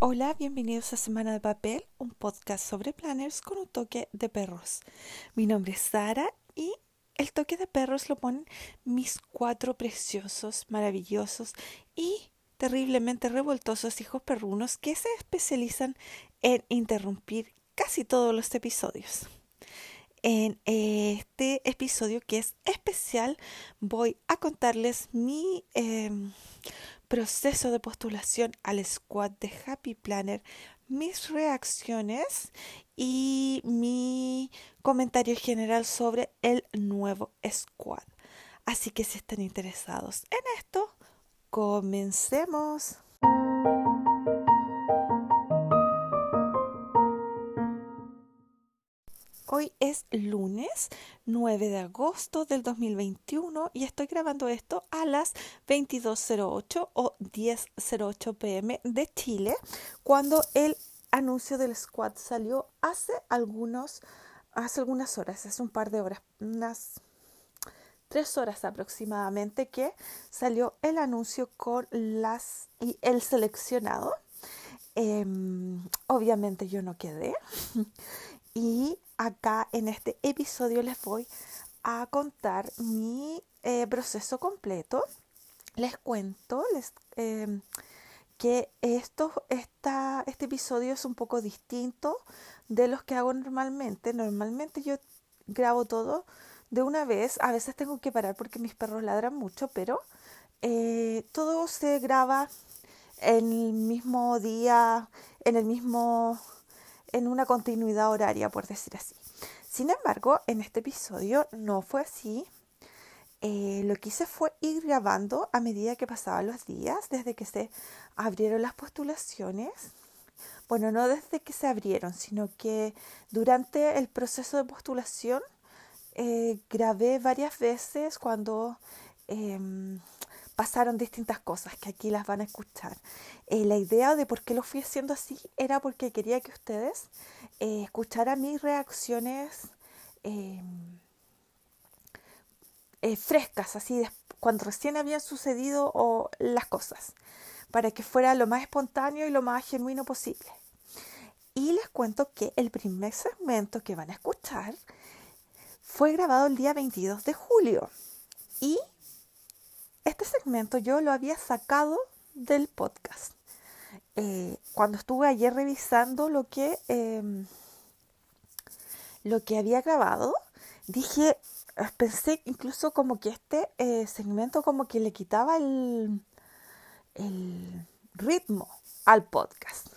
Hola, bienvenidos a Semana de Papel, un podcast sobre planners con un toque de perros. Mi nombre es Sara y el toque de perros lo ponen mis cuatro preciosos, maravillosos y terriblemente revoltosos hijos perrunos que se especializan en interrumpir casi todos los episodios. En este episodio que es especial voy a contarles mi em, proceso de postulación al squad de Happy Planner, mis reacciones y mi comentario general sobre el nuevo squad. Así que si están interesados en esto, comencemos. Hoy es lunes 9 de agosto del 2021 y estoy grabando esto a las 22.08 o 10.08 pm de Chile cuando el anuncio del squad salió hace algunos hace algunas horas, hace un par de horas, unas tres horas aproximadamente que salió el anuncio con las y el seleccionado. Em, obviamente yo no quedé y acá en este episodio les voy a contar mi eh, proceso completo. Les cuento les, em, que esto, este episodio es un poco distinto de los que hago normalmente. Normalmente yo grabo todo de una vez. A veces tengo que parar porque mis perros ladran mucho, pero eh, todo se graba en el mismo día, en el mismo en una continuidad horaria, por decir así. Sin embargo, en este episodio no fue así. Eh, lo que hice fue ir grabando a medida que pasaban los días, desde que se abrieron las postulaciones. Bueno, no desde que se abrieron, sino que durante el proceso de postulación eh, grabé varias veces cuando em, pasaron distintas cosas que aquí las van a escuchar. Eh, la idea de por qué lo fui haciendo así era porque quería que ustedes eh, escucharan mis reacciones em, eh, frescas, así cuando recién habían sucedido o las cosas, para que fuera lo más espontáneo y lo más genuino posible. Y les cuento que el primer segmento que van a escuchar fue grabado el día 22 de julio y este segmento yo lo había sacado del podcast. Eh, cuando estuve ayer revisando lo que, em, lo que había grabado, dije, eh, pensé incluso como que este eh, segmento como que le quitaba el, ritmo al podcast.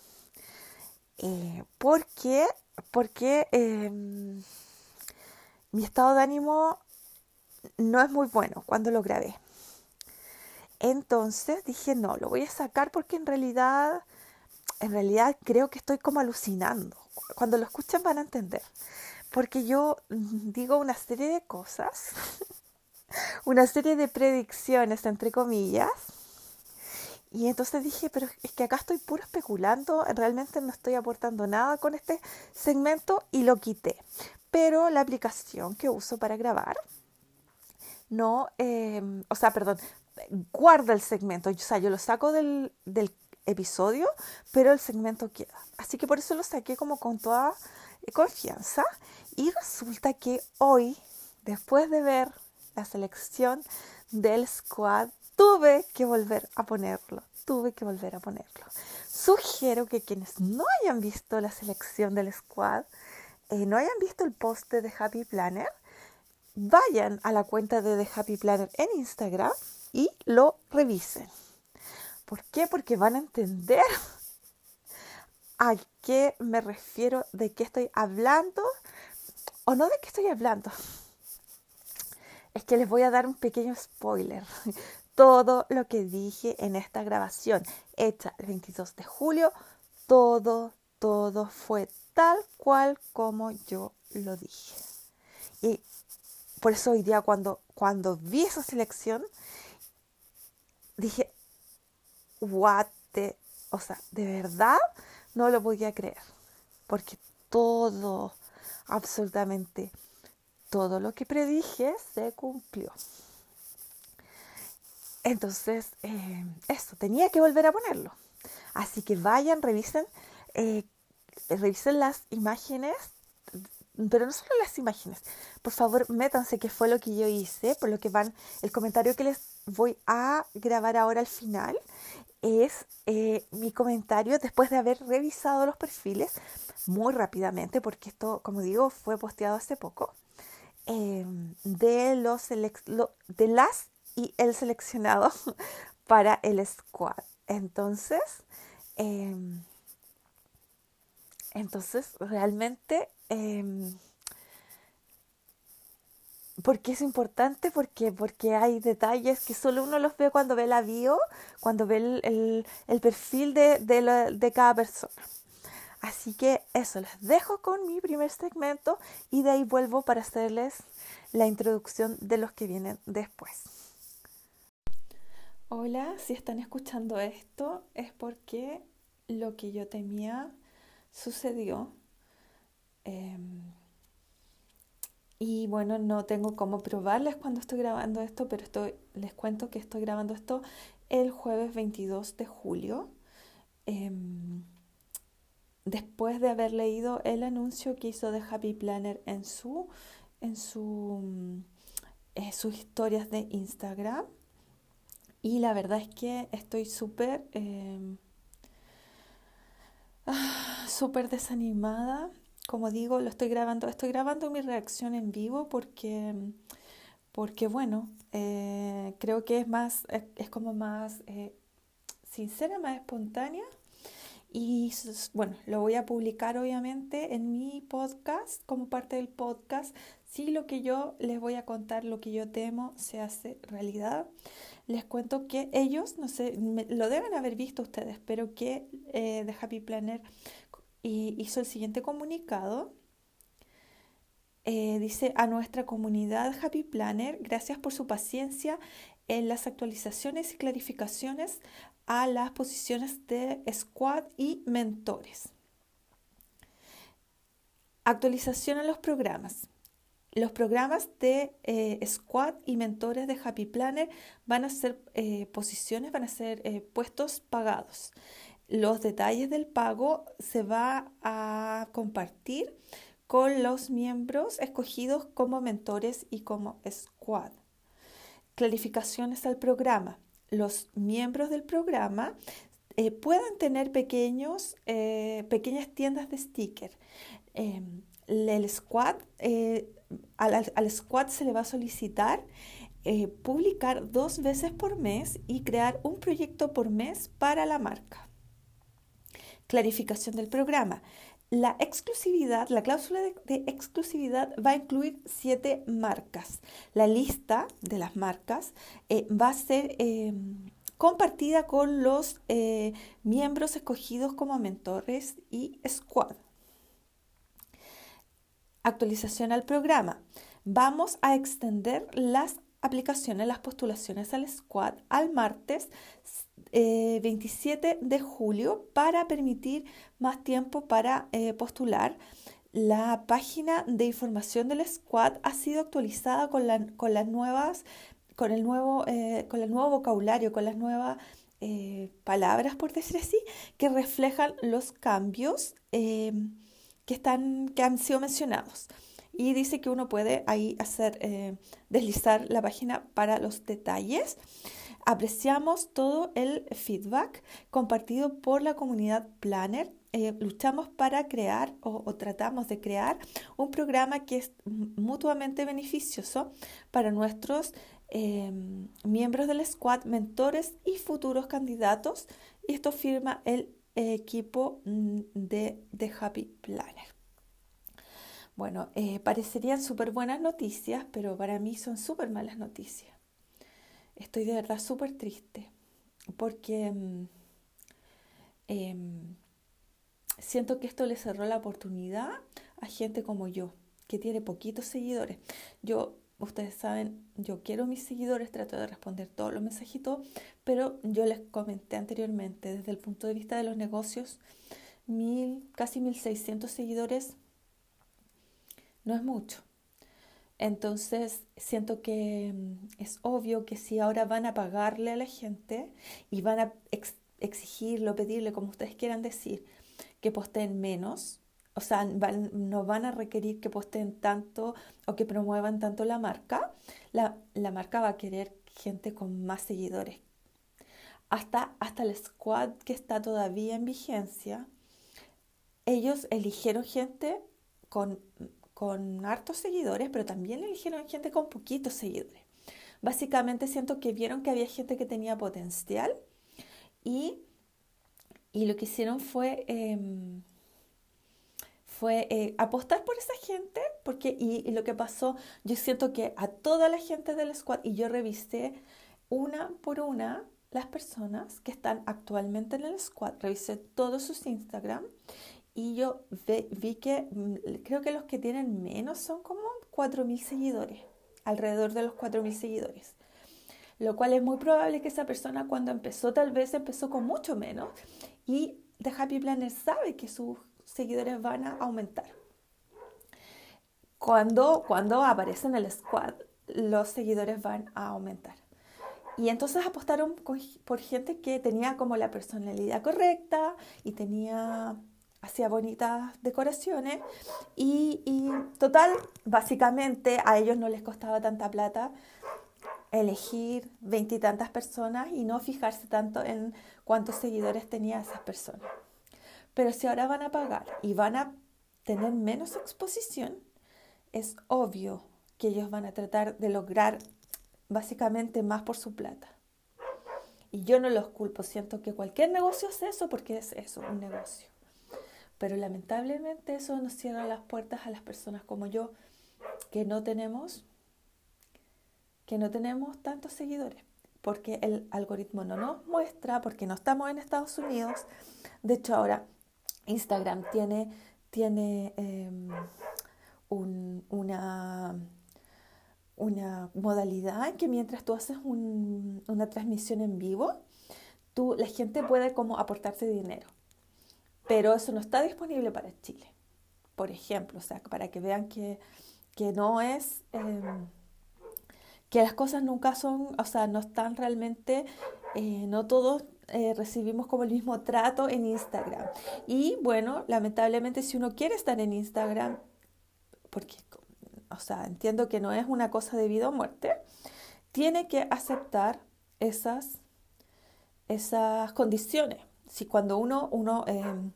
¿Por qué? Porque em, mi estado de ánimo no es muy bueno cuando lo grabé. Entonces dije, no, lo voy a sacar porque en realidad, en realidad creo que estoy como alucinando. Cuando lo escuchen van a entender. Porque yo digo una serie de cosas, una serie de predicciones, entre comillas. Y entonces dije, pero es que acá estoy puro especulando, realmente no estoy aportando nada con este segmento y lo quité. Pero la aplicación que uso para grabar, no, eh, o sea, perdón, guarda el segmento. O sea, yo lo saco del, episodio, pero el segmento queda. Así que por eso lo saqué como con toda confianza. Y resulta que hoy, después de ver la selección del squad, tuve que volver a ponerlo. Tuve que volver a ponerlo. Sugiero que quienes no hayan visto la selección del squad, eh, no hayan visto el post de Happy Planner, vayan a la cuenta de The Happy Planner en Instagram y lo revisen. ¿Por qué? Porque van a entender a qué me refiero, de qué estoy hablando o no de qué estoy hablando. Es que les voy a dar un pequeño spoiler. Todo lo que dije en esta grabación hecha el 22 de julio, todo, todo fue tal cual como yo lo dije. Y por eso hoy día cuando, cuando vi esa selección, dije, what the, o sea, de verdad no lo podía creer, porque todo, absolutamente todo lo que predije se cumplió. Entonces, eh, eso, tenía que volver a ponerlo. Así que vayan, revisen, eh, revisen las imágenes, pero no solo las imágenes. Por favor, métanse qué fue lo que yo hice, por lo que van, el comentario que les voy a grabar ahora al final es eh, mi comentario después de haber revisado los perfiles muy rápidamente, porque esto, como digo, fue posteado hace poco, em, de, los de las y el seleccionado para el squad. Entonces, em, entonces realmente, eh, ¿por qué es importante? Porque, porque hay detalles que solo uno los ve cuando ve la bio, cuando ve el, el, perfil de, de, de cada persona. Así que eso, les dejo con mi primer segmento y de ahí vuelvo para hacerles la introducción de los que vienen después. Hola, si están escuchando esto es porque lo que yo temía sucedió. Em, y bueno, no tengo cómo probarles cuando estoy grabando esto, pero estoy, les cuento que estoy grabando esto el jueves 22 de julio. Em, después de haber leído el anuncio que hizo de Happy Planner en su en su en sus historias de Instagram y la verdad es que estoy súper, em, ah, súper desanimada. Como digo, lo estoy grabando, estoy grabando mi reacción en vivo porque, porque bueno, eh, creo que es más, es, como más eh, sincera, más espontánea. Y bueno, lo voy a publicar obviamente en mi podcast, como parte del podcast, si lo que yo les voy a contar, lo que yo temo, se hace realidad les cuento que ellos, no sé, lo deben haber visto ustedes, pero que eh, The Happy Planner hizo el siguiente comunicado. Eh, dice a nuestra comunidad Happy Planner, gracias por su paciencia en las actualizaciones y clarificaciones a las posiciones de squad y mentores. Actualización a los programas. Los programas de eh, Squad y mentores de Happy Planner van a ser eh, posiciones, van a ser puestos pagados. Los detalles del pago se va a compartir con los miembros escogidos como mentores y como Squad. Clarificaciones al programa. Los miembros del programa pueden tener pequeños, pequeñas tiendas de sticker. Em, el squad al, squad se le va a solicitar eh, publicar dos veces por mes y crear un proyecto por mes para la marca. Clarificación del programa. La exclusividad, la cláusula de, exclusividad va a incluir siete marcas. La lista de las marcas eh, va a ser em, compartida con los eh, miembros escogidos como mentores y squad actualización al programa. Vamos a extender las aplicaciones, las postulaciones al squad al martes 27 eh, de julio para permitir más tiempo para eh, postular. La página de información del squad ha sido actualizada con, las nuevas, con el nuevo, eh, con el nuevo vocabulario, con las nuevas palabras, por decir así, que reflejan los cambios que, están, que han sido mencionados. Y dice que uno puede ahí hacer, eh, deslizar la página para los detalles. Apreciamos todo el feedback compartido por la comunidad Planner. Eh, luchamos para crear o, tratamos de crear un programa que es mutuamente beneficioso para nuestros em, miembros del squad, mentores y futuros candidatos. Y esto firma el equipo mm, de, Happy Planner. Bueno, eh, parecerían súper buenas noticias, pero para mí son súper malas noticias. Estoy de verdad súper triste porque mm, em, siento que esto le cerró la oportunidad a gente como yo, que tiene poquitos seguidores. Yo ustedes saben, yo quiero mis seguidores, trato de responder todos los mensajitos, pero yo les comenté anteriormente, desde el punto de vista de los negocios, mil, casi 1600 seguidores no es mucho. Entonces, siento que mm, es obvio que si ahora van a pagarle a la gente y van a exigirlo, pedirle, como ustedes quieran decir, que posteen menos. O sea, no van a requerir que posteen tanto o que promuevan tanto la marca. La, la marca va a querer gente con más seguidores. Hasta, hasta el squad que está todavía en vigencia, ellos eligieron gente con, con hartos seguidores, pero también eligieron gente con poquitos seguidores. Básicamente siento que vieron que había gente que tenía potencial y, y lo que hicieron fue, em, fue eh, apostar por esa gente, porque y, y, lo que pasó, yo siento que a toda la gente del squad, y yo revisé una por una las personas que están actualmente en el squad, revisé todos sus Instagram y yo vi que mm, creo que los que tienen menos son como 4.000 seguidores, alrededor de los 4.000 seguidores. Lo cual es muy probable que esa persona cuando empezó tal vez empezó con mucho menos y The Happy Planner sabe que sus seguidores van a aumentar. Cuando, cuando aparece en el squad, los seguidores van a aumentar. Y entonces apostaron por gente que tenía como la personalidad correcta y tenía hacía bonitas decoraciones y, total, básicamente a ellos no les costaba tanta plata elegir veintitantas personas y no fijarse tanto en cuántos seguidores tenía esas personas. Pero si ahora van a pagar y van a tener menos exposición, es obvio que ellos van a tratar de lograr básicamente más por su plata. Y yo no los culpo, siento que cualquier negocio hace eso porque es eso, un negocio. Pero lamentablemente eso nos cierra las puertas a las personas como yo que no tenemos que no tenemos tantos seguidores, porque el algoritmo no nos muestra, porque no estamos en Estados Unidos. De hecho, ahora Instagram tiene, tiene em, una, una modalidad que mientras tú haces una transmisión en vivo, tú, la gente puede como aportarte dinero pero eso no está disponible para Chile, por ejemplo, o sea, para que vean que, que no es, em, que las cosas nunca son, o sea, no están realmente, eh, no todos eh, recibimos como el mismo trato en Instagram. Y bueno, lamentablemente si uno quiere estar en Instagram, porque, o sea, entiendo que no es una cosa de vida o muerte, tiene que aceptar esas, esas condiciones si cuando uno, uno em,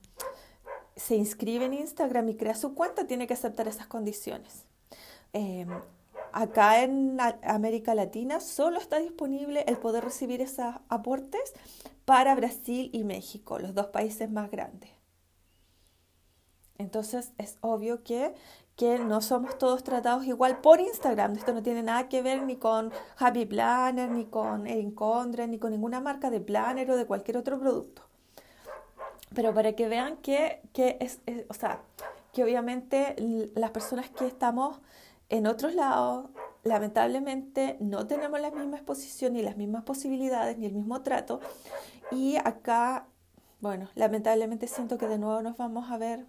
se inscribe en Instagram y crea su cuenta, tiene que aceptar esas condiciones. Em, acá en América Latina solo está disponible el poder recibir esos aportes para Brasil y México, los dos países más grandes. Entonces es obvio que, que no somos todos tratados igual por Instagram. Esto no tiene nada que ver ni con Happy Planner, ni con Encondre, ni con ninguna marca de planner o de cualquier otro producto pero para que vean que, es, o sea, que obviamente las personas que estamos en otros lados, lamentablemente no tenemos la misma exposición, ni las mismas posibilidades, ni el mismo trato. Y acá, bueno, lamentablemente siento que de nuevo nos vamos a ver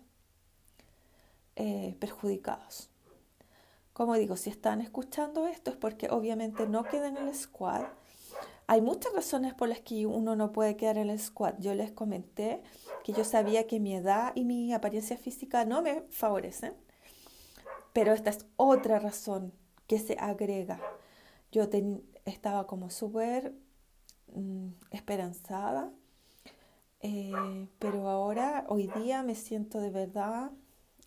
eh, perjudicados. Como digo, si están escuchando esto es porque obviamente no queden en el squad. Hay muchas razones por las que uno no puede quedar en el squad. Yo les comenté que yo sabía que mi edad y mi apariencia física no me favorecen, pero esta es otra razón que se agrega. Yo estaba como súper mm, esperanzada, eh, pero ahora, hoy día, me siento de verdad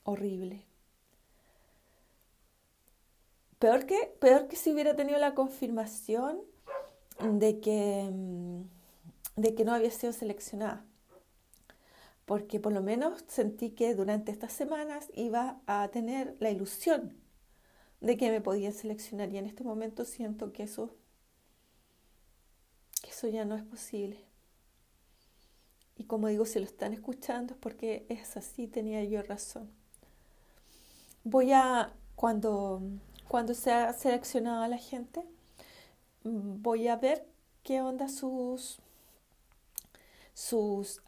horrible. Peor que, peor que si hubiera tenido la confirmación de que, mm, de que no había sido seleccionada porque por lo menos sentí que durante estas semanas iba a tener la ilusión de que me podían seleccionar y en este momento siento que eso, eso ya no es posible. Y como digo, si lo están escuchando es porque es así, tenía yo razón. Voy a, cuando, cuando sea seleccionada la gente, voy a ver qué onda sus, sus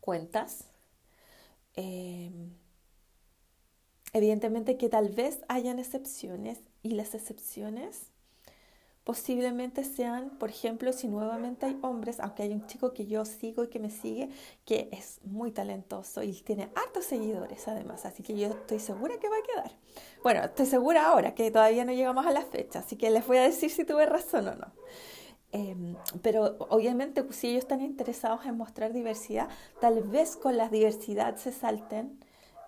cuentas. Em, evidentemente que tal vez hayan excepciones y las excepciones posiblemente sean, por ejemplo, si nuevamente hay hombres, aunque hay un chico que yo sigo y que me sigue, que es muy talentoso y tiene hartos seguidores además, así que yo estoy segura que va a quedar. Bueno, estoy segura ahora que todavía no llegamos a la fecha, así que les voy a decir si tuve razón o no. Em, pero obviamente si ellos están interesados en mostrar diversidad, tal vez con la diversidad se salten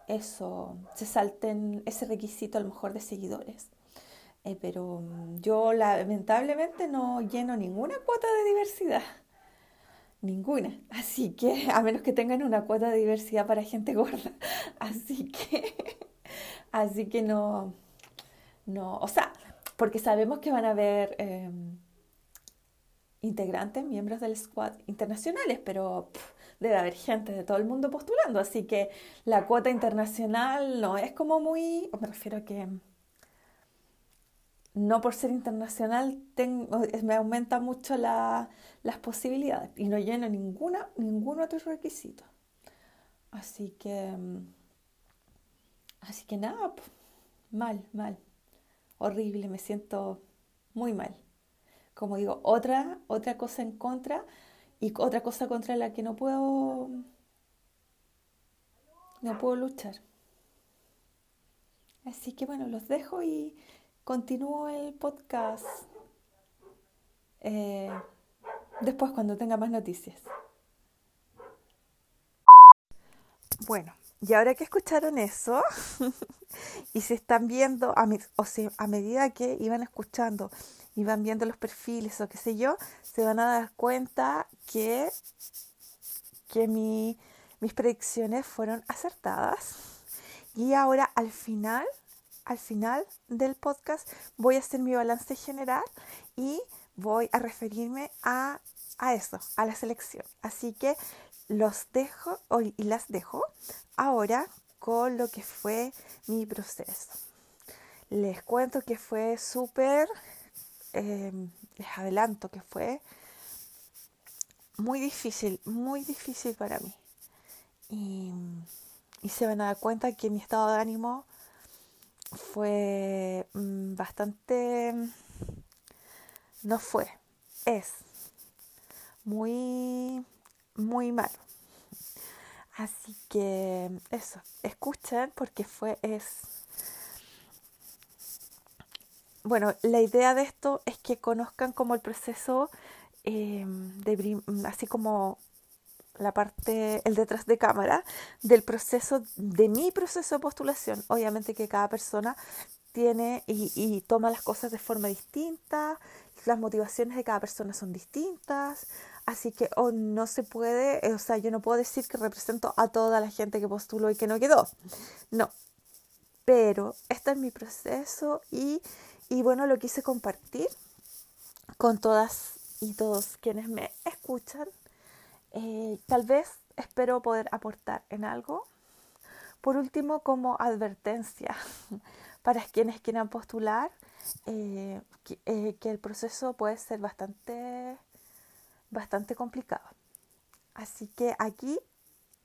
eso, se salten ese requisito a lo mejor de seguidores. Eh, pero mm, yo lamentablemente no lleno ninguna cuota de diversidad. Ninguna. Así que, a menos que tengan una cuota de diversidad para gente gorda. Así que, así que no, no, o sea, porque sabemos que van a haber em, integrantes, miembros del squad internacionales, pero debe haber gente de todo el mundo postulando. Así que la cuota internacional no es como muy, me refiero a que no por ser internacional me aumenta mucho las posibilidades y no lleno ninguna, ningún otro requisito. Así que, mm, así que nada, mal, mal, horrible, me siento muy mal. Como digo, otra, otra cosa en contra y otra cosa contra la que no puedo, no puedo luchar. Así que bueno, los dejo y continúo el podcast eh, después cuando tenga más noticias. Bueno, y ahora que escucharon eso y se están viendo, a, o sea, a medida que iban escuchando, iban viendo los perfiles o qué sé yo, se van a dar cuenta que, que mis predicciones fueron acertadas. Y ahora al final al final del podcast voy a hacer mi balance general y voy a referirme a, eso, a la selección. Así que los dejo hoy y las dejo ahora con lo que fue mi proceso. Les cuento que fue súper, em, les adelanto que fue muy difícil, muy difícil para mí. Y, y se van a dar cuenta que mi estado de ánimo fue mm, bastante, no fue, es muy, muy malo. Así que eso, escuchen porque fue, es... Bueno, la idea de esto es que conozcan como el proceso eh, así como la parte, el detrás de cámara del proceso, de mi proceso de postulación. Obviamente que cada persona tiene y, toma las cosas de forma distinta, las motivaciones de cada persona son distintas, así que oh, no se puede, eh, o sea, yo no puedo decir que represento a toda la gente que postuló y que no quedó, no, pero este es mi proceso y, y bueno, lo quise compartir con todas y todos quienes me escuchan eh, tal vez espero poder aportar en algo. Por último, como advertencia para quienes quieran postular, eh, eh, que, el proceso puede ser bastante, bastante complicado. Así que aquí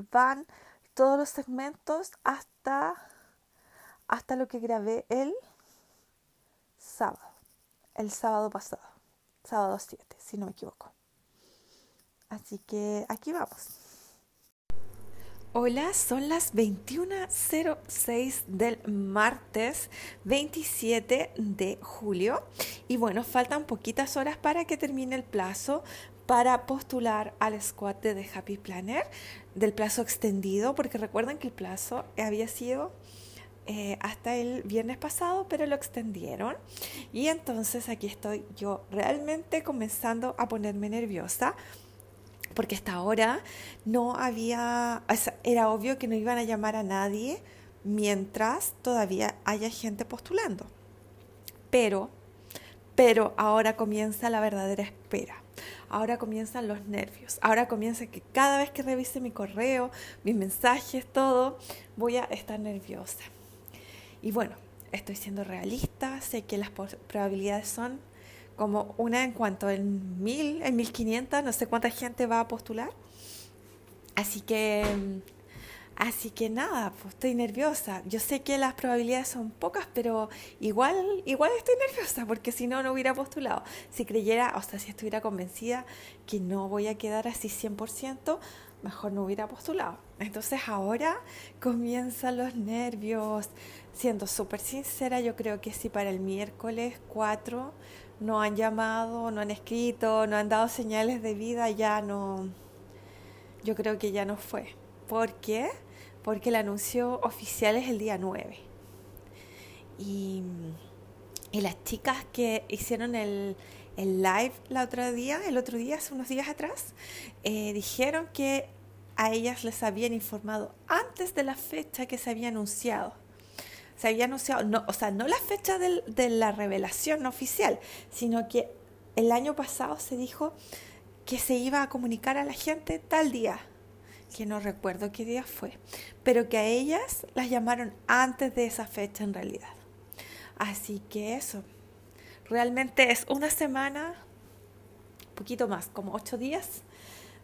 van todos los segmentos hasta, hasta lo que grabé el sábado, el sábado pasado, sábado 7, si no me equivoco. Así que aquí vamos. Hola, son las 21.06 del martes 27 de julio y bueno, faltan poquitas horas para que termine el plazo para postular al squad de The Happy Planner del plazo extendido, porque recuerden que el plazo había sido eh, hasta el viernes pasado, pero lo extendieron. Y entonces aquí estoy yo realmente comenzando a ponerme nerviosa porque hasta ahora no había, era obvio que no iban a llamar a nadie mientras todavía haya gente postulando. Pero, pero ahora comienza la verdadera espera. Ahora comienzan los nervios. Ahora comienza que cada vez que revise mi correo, mis mensajes, todo, voy a estar nerviosa. Y bueno, estoy siendo realista, sé que las probabilidades son como una en cuanto en mil, en quinientas, no sé cuánta gente va a postular. Así que, Así que nada, pues estoy nerviosa. Yo sé que las probabilidades son pocas, pero igual, igual estoy nerviosa porque si no, no hubiera postulado. Si creyera, o sea, si estuviera convencida que no voy a quedar así 100%, mejor no hubiera postulado. Entonces ahora comienzan los nervios. Siendo súper sincera, yo creo que si para el miércoles 4 no han llamado, no han escrito, no han dado señales de vida, ya no, yo creo que ya no fue. ¿Por qué? Porque el anuncio oficial es el día 9. Y, y las chicas que hicieron el, el live la otra día, el otro día, hace unos días atrás, eh, dijeron que a ellas les habían informado antes de la fecha que se había anunciado. Se había anunciado, no, o sea, no la fecha de la revelación oficial, sino que el año pasado se dijo que se iba a comunicar a la gente tal día, que no recuerdo qué día fue, pero que a ellas las llamaron antes de esa fecha en realidad. Así que eso, realmente es una semana, poquito más, como ocho días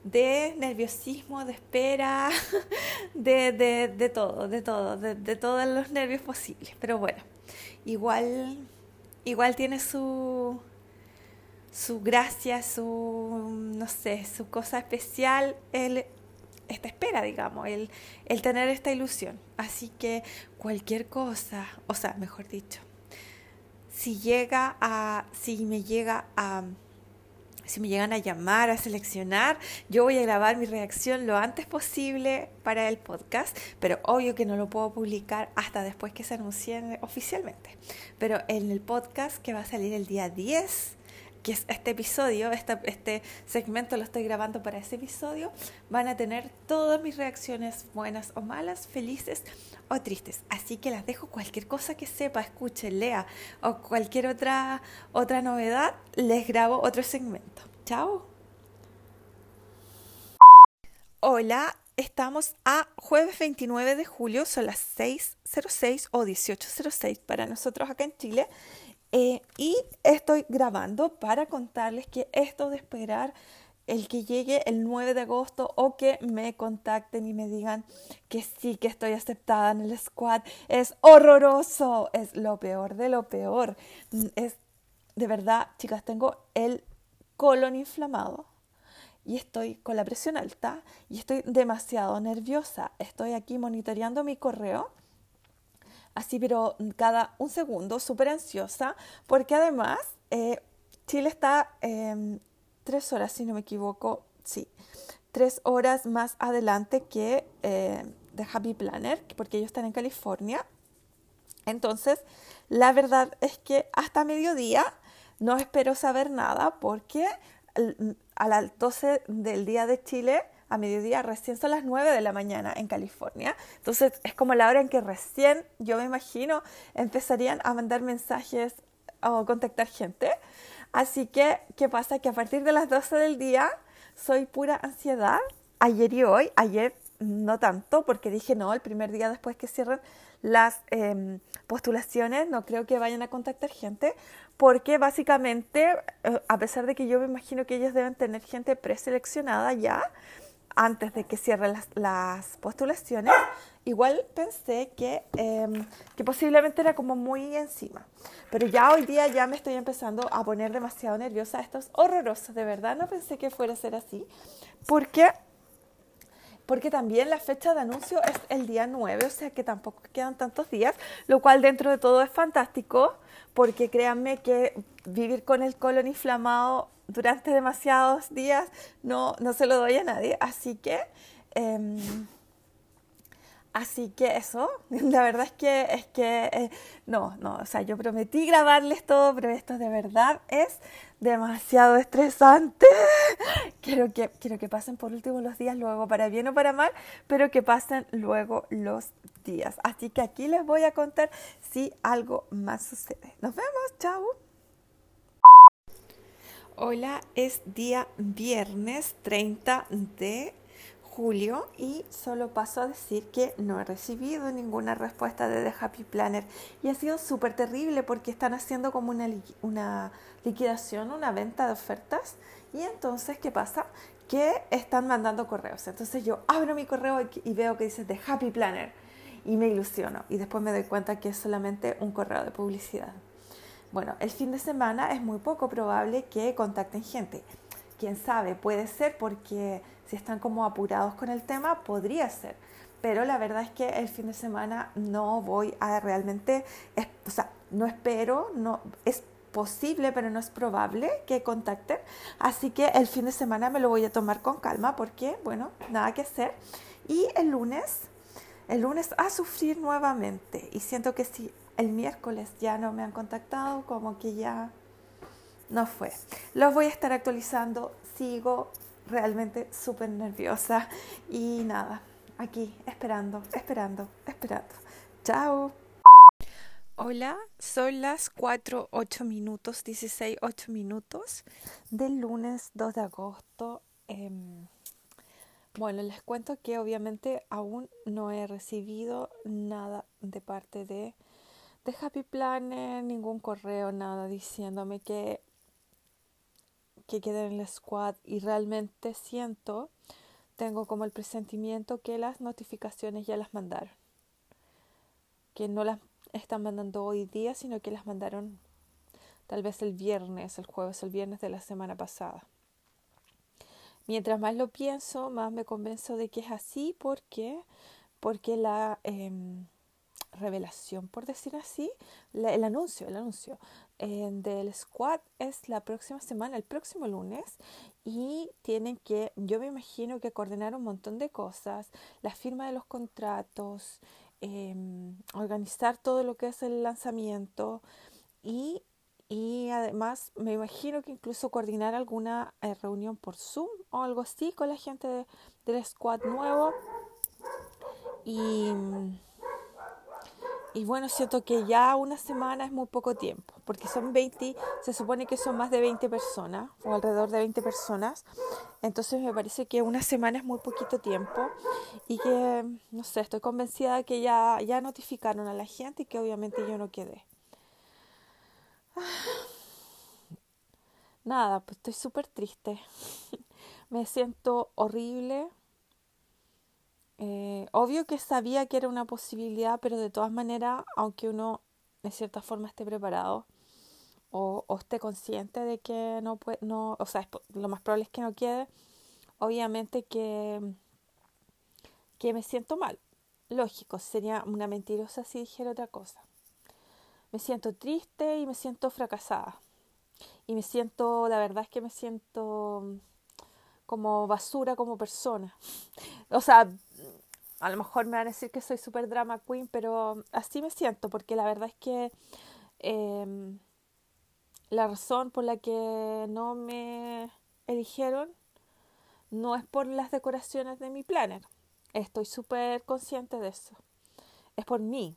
de nerviosismo, de espera, de, de, de todo, de todo, de, de, todos los nervios posibles. Pero bueno, igual, igual tiene su, su gracia, su, no sé, su cosa especial, el, esta espera, digamos, el, el tener esta ilusión. Así que cualquier cosa, o sea, mejor dicho, si llega a, si me llega a si me llegan a llamar, a seleccionar, yo voy a grabar mi reacción lo antes posible para el podcast, pero obvio que no lo puedo publicar hasta después que se anuncie oficialmente. Pero en el podcast que va a salir el día 10 que es este episodio, este segmento lo estoy grabando para ese episodio, van a tener todas mis reacciones buenas o malas, felices o tristes. Así que las dejo cualquier cosa que sepa, escuche, lea o cualquier otra, otra novedad, les grabo otro segmento. Chao. Hola, estamos a jueves 29 de julio, son las 6.06 o 18.06 para nosotros acá en Chile. Eh, y estoy grabando para contarles que esto de esperar el que llegue el 9 de agosto o que me contacten y me digan que sí, que estoy aceptada en el squad, es horroroso, es lo peor de lo peor. Mm, es de verdad, chicas, tengo el colon inflamado y estoy con la presión alta y estoy demasiado nerviosa. Estoy aquí monitoreando mi correo así pero cada un segundo, súper ansiosa, porque además eh, Chile está eh, tres horas, si no me equivoco, sí, tres horas más adelante que eh, The Happy Planner, porque ellos están en California. Entonces, la verdad es que hasta mediodía no espero saber nada porque a las 12 del día de Chile a mediodía, recién son las 9 de la mañana en California. Entonces es como la hora en que recién, yo me imagino, empezarían a mandar mensajes o contactar gente. Así que, ¿qué pasa? Que a partir de las 12 del día soy pura ansiedad. Ayer y hoy, ayer no tanto, porque dije no, el primer día después que cierren las em, postulaciones, no creo que vayan a contactar gente, porque básicamente, eh, a pesar de que yo me imagino que ellos deben tener gente preseleccionada ya, antes de que cierren las, postulaciones, igual pensé que, em, que posiblemente era como muy encima. Pero ya hoy día ya me estoy empezando a poner demasiado nerviosa. Esto es horroroso, de verdad. No pensé que fuera a ser así. Porque, porque también la fecha de anuncio es el día 9, o sea que tampoco quedan tantos días, lo cual dentro de todo es fantástico, porque créanme que vivir con el colon inflamado durante demasiados días no, no se lo doy a nadie. Así que, em, así que eso, la verdad es que, es que eh, no, no, o sea, yo prometí grabarles todo, pero esto de verdad es demasiado estresante. Quiero que, quiero que pasen por último los días luego, para bien o para mal, pero que pasen luego los días. Así que aquí les voy a contar si algo más sucede. Nos vemos, chao. Hola, es día viernes 30 de julio y solo paso a decir que no he recibido ninguna respuesta de The Happy Planner y ha sido súper terrible porque están haciendo como una, una liquidación, una venta de ofertas y entonces, ¿qué pasa? que están mandando correos. Entonces yo abro mi correo y veo que dice The Happy Planner y me ilusiono y después me doy cuenta que es solamente un correo de publicidad. Bueno, el fin de semana es muy poco probable que contacten gente. Quién sabe, puede ser porque si están como apurados con el tema, podría ser. Pero la verdad es que el fin de semana no voy a realmente, o sea, no espero, no, es posible, pero no es probable que contacten. Así que el fin de semana me lo voy a tomar con calma porque, bueno, nada que hacer. Y el lunes, el lunes a sufrir nuevamente. Y siento que si el miércoles ya no me han contactado, como que ya no fue. Los voy a estar actualizando. Sigo realmente súper nerviosa. Y nada, aquí esperando, esperando, esperando. Chao. Hola, son las 4, 8 minutos, 16, 8 minutos del lunes 2 de agosto. Em, bueno, les cuento que obviamente aún no he recibido nada de parte de, de Happy Planner, ningún correo, nada diciéndome que, que quede en el squad. Y realmente siento, tengo como el presentimiento que las notificaciones ya las mandaron, que no las están mandando hoy día, sino que las mandaron tal vez el viernes, el jueves, el viernes de la semana pasada. Mientras más lo pienso, más me convenzo de que es así porque, porque la em, revelación, por decir así, el anuncio, el anuncio eh, del squad es la próxima semana, el próximo lunes, y tienen que, yo me imagino que coordinar un montón de cosas, la firma de los contratos, Em, organizar todo lo que es el lanzamiento y, y, además me imagino que incluso coordinar alguna eh, reunión por Zoom o algo así con la gente del squad nuevo. Y y bueno, siento que ya una semana es muy poco tiempo, porque son 20, se supone que son más de 20 personas, o alrededor de 20 personas. Entonces me parece que una semana es muy poquito tiempo y que, no sé, estoy convencida de que ya, ya notificaron a la gente y que obviamente yo no quedé. Nada, pues estoy súper triste. me siento horrible eh, obvio que sabía que era una posibilidad, pero de todas maneras, aunque uno de cierta forma esté preparado o, esté consciente de que no puede, no, o sea, lo más probable es que no quede, obviamente que, que me siento mal. Lógico, sería una mentirosa si dijera otra cosa. Me siento triste y me siento fracasada. Y me siento, la verdad es que me siento como basura como persona. O sea, a lo mejor me van a decir que soy super drama queen, pero así me siento, porque la verdad es que em, la razón por la que no me eligieron no es por las decoraciones de mi planner. Estoy súper consciente de eso. Es por mí,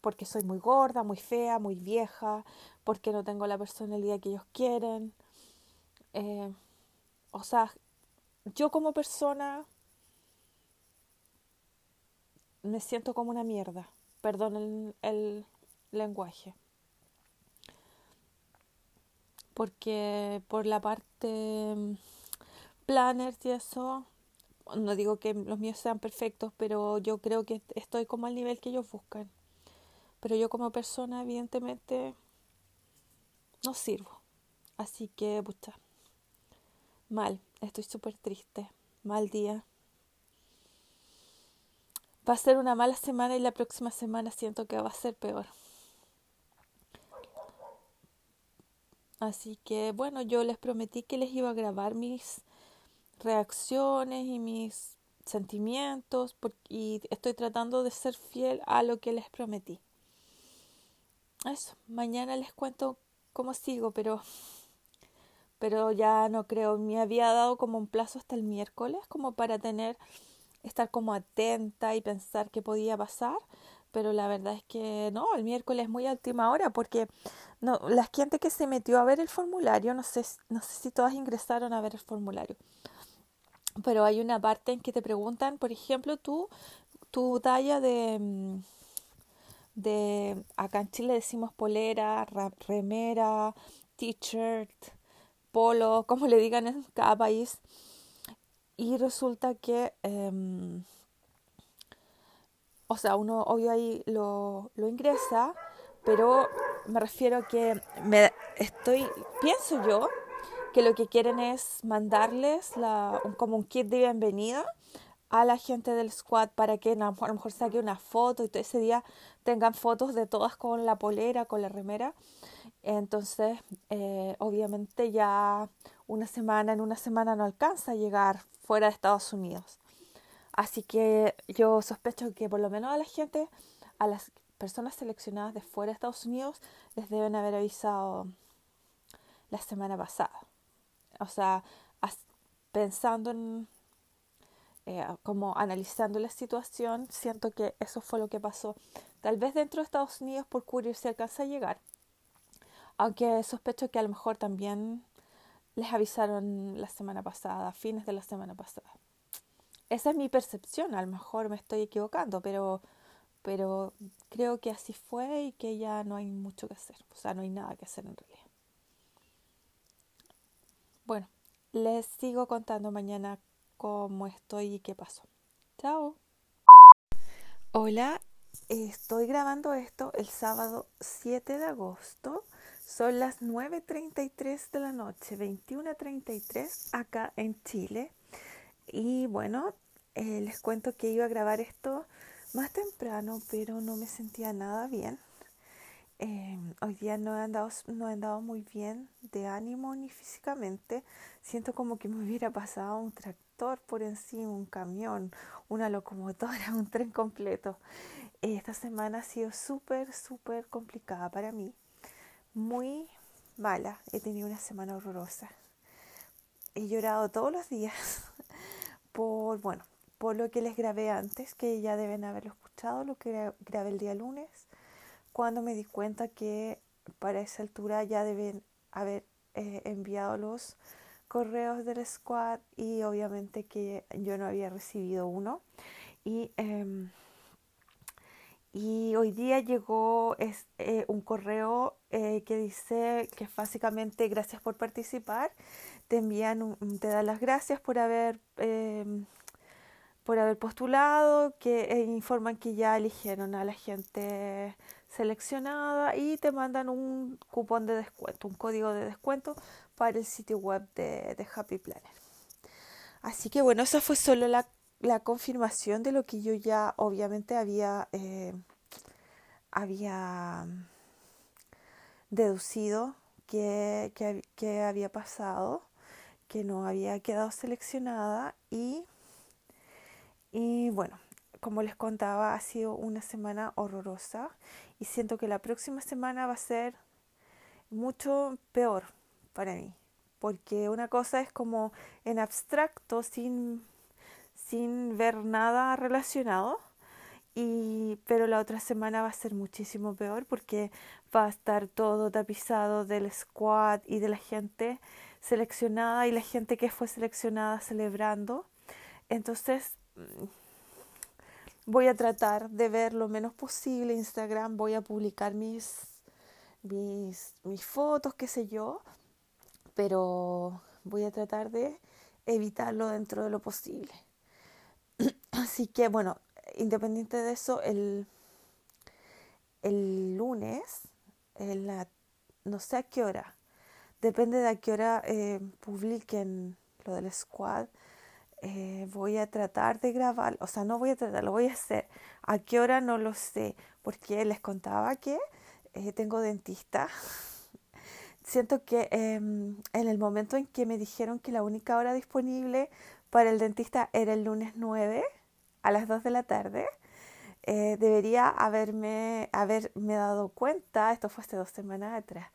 porque soy muy gorda, muy fea, muy vieja, porque no tengo la personalidad que ellos quieren. Eh, o sea, yo como persona me siento como una mierda. Perdón el, lenguaje. Porque por la parte mm, planners y eso, no digo que los míos sean perfectos, pero yo creo que estoy como al nivel que ellos buscan. Pero yo como persona, evidentemente, no sirvo. Así que, pucha, mal, estoy súper triste, mal día. Va a ser una mala semana y la próxima semana siento que va a ser peor. Así que bueno, yo les prometí que les iba a grabar mis reacciones y mis sentimientos y estoy tratando de ser fiel a lo que les prometí. Eso, mañana les cuento cómo sigo, pero pero ya no creo, me había dado como un plazo hasta el miércoles como para tener estar como atenta y pensar qué podía pasar, pero la verdad es que no, el miércoles es muy última hora porque no, la gente que se metió a ver el formulario, no sé, no sé si todas ingresaron a ver el formulario, pero hay una parte en que te preguntan, por ejemplo, tú, tu talla de, mm, de, acá en Chile decimos polera, remera, t-shirt, polo, como le digan en cada país, y resulta que, em, o sea, uno obvio ahí lo, lo ingresa, pero me refiero a que me estoy, pienso yo, que lo que quieren es mandarles la, como un kit de bienvenida a la gente del squad para que a lo mejor saque una foto y todo ese día tengan fotos de todas con la polera, con la remera. Entonces, eh, obviamente ya una semana, en una semana no alcanza a llegar fuera de Estados Unidos. Así que yo sospecho que por lo menos a la gente, a las personas seleccionadas de fuera de Estados Unidos, les deben haber avisado la semana pasada. O sea, pensando en, eh, como analizando la situación, siento que eso fue lo que pasó. Tal vez dentro de Estados Unidos por Courier se alcanza a llegar, aunque sospecho que a lo mejor también les avisaron la semana pasada, fines de la semana pasada. Esa es mi percepción, a lo mejor me estoy equivocando, pero, pero creo que así fue y que ya no hay mucho que hacer, o sea, no hay nada que hacer en realidad. Bueno, les sigo contando mañana cómo estoy y qué pasó. Chao. Hola, estoy grabando esto el sábado 7 de agosto. Son las 9.33 de la noche, 21.33 acá en Chile. Y bueno, eh, les cuento que iba a grabar esto más temprano, pero no me sentía nada bien. Em, hoy día no he, andado, no he andado muy bien de ánimo ni físicamente. Siento como que me hubiera pasado un tractor por encima, un camión, una locomotora, un tren completo. Esta semana ha sido súper, súper complicada para mí muy mala. He tenido una semana horrorosa. He llorado todos los días por, bueno, por lo que les grabé antes, que ya deben haberlo escuchado, lo que grabé el día lunes, cuando me di cuenta que para esa altura ya deben haber eh, enviado los correos del squad y obviamente que yo no había recibido uno. Y em, y hoy día llegó es, eh, un correo eh, que dice que básicamente gracias por participar, te envían, te dan las gracias por haber, em, por haber postulado, que eh, informan que ya eligieron a la gente seleccionada y te mandan un cupón de descuento, un código de descuento para el sitio web de, de Happy Planner. Así que bueno, esa fue solo la la confirmación de lo que yo ya obviamente había, eh, había deducido que, que, había pasado, que no había quedado seleccionada y, y bueno, como les contaba, ha sido una semana horrorosa y siento que la próxima semana va a ser mucho peor para mí, porque una cosa es como en abstracto, sin sin ver nada relacionado. Y, pero la otra semana va a ser muchísimo peor porque va a estar todo tapizado del squad y de la gente seleccionada y la gente que fue seleccionada celebrando. Entonces mm, voy a tratar de ver lo menos posible Instagram, voy a publicar mis, mis, mis fotos, qué sé yo, pero voy a tratar de evitarlo dentro de lo posible. Así que bueno, independiente de eso, el, el lunes, no sé a qué hora, depende de a qué hora eh, publiquen lo del squad, eh, voy a tratar de grabar, o sea, no voy a tratar, lo voy a hacer. A qué hora no lo sé, porque les contaba que eh, tengo dentista. Siento que em, en el momento en que me dijeron que la única hora disponible para el dentista era el lunes 9 a las 2 de la tarde. Eh, debería haberme, haberme dado cuenta, esto fue hace dos semanas atrás,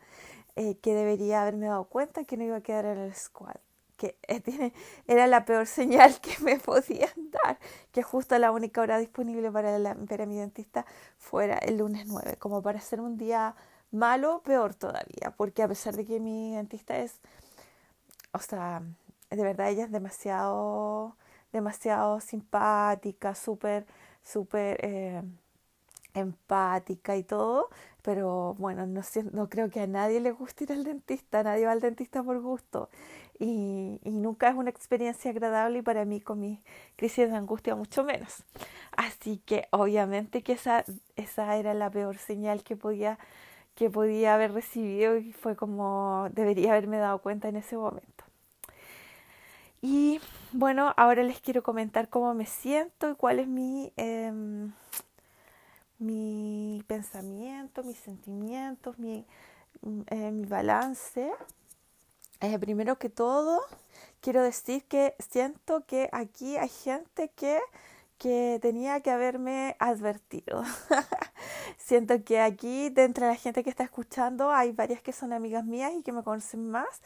eh, que debería haberme dado cuenta que no iba a quedar en el squad, que eh, era la peor señal que me podían dar, que justo la única hora disponible para, la, para mi dentista fuera el lunes 9, como para hacer un día malo, peor todavía, porque a pesar de que mi dentista es, o sea, de verdad ella es demasiado demasiado simpática, súper, súper, eh, empática y todo, pero bueno, no, creo que a nadie le guste ir al dentista, nadie va al dentista por gusto y, nunca es una experiencia agradable y para mí con mi crisis de angustia mucho menos. Así que obviamente que esa, esa era la peor señal que podía, que podía haber recibido y fue como debería haberme dado cuenta en ese momento. Y bueno, ahora les quiero comentar cómo me siento y cuál es mi, em, mi pensamiento, mis sentimientos, mi, eh, mi balance eh, primero que todo, quiero decir que siento que aquí hay gente que, que tenía que haberme advertido. siento que aquí, dentro de la gente que está escuchando, hay varias que son amigas mías y que me conocen más,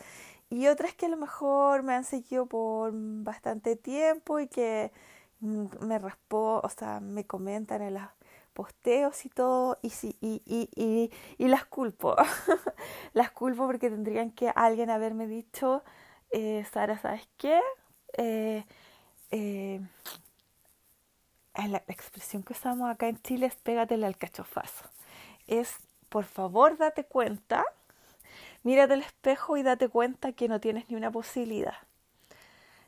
y otras que a lo mejor me han seguido por bastante tiempo y que me raspó, o sea, me comentan en las posteos y todo, y, sí, y, y, y, y las culpo. las culpo porque tendrían que alguien haberme dicho, eh, Sara, ¿sabes qué? Eh, eh, la expresión que usamos acá en Chile es pégatele al cachofazo. Es, por favor, date cuenta, mírate al espejo y date cuenta que no tienes ni una posibilidad.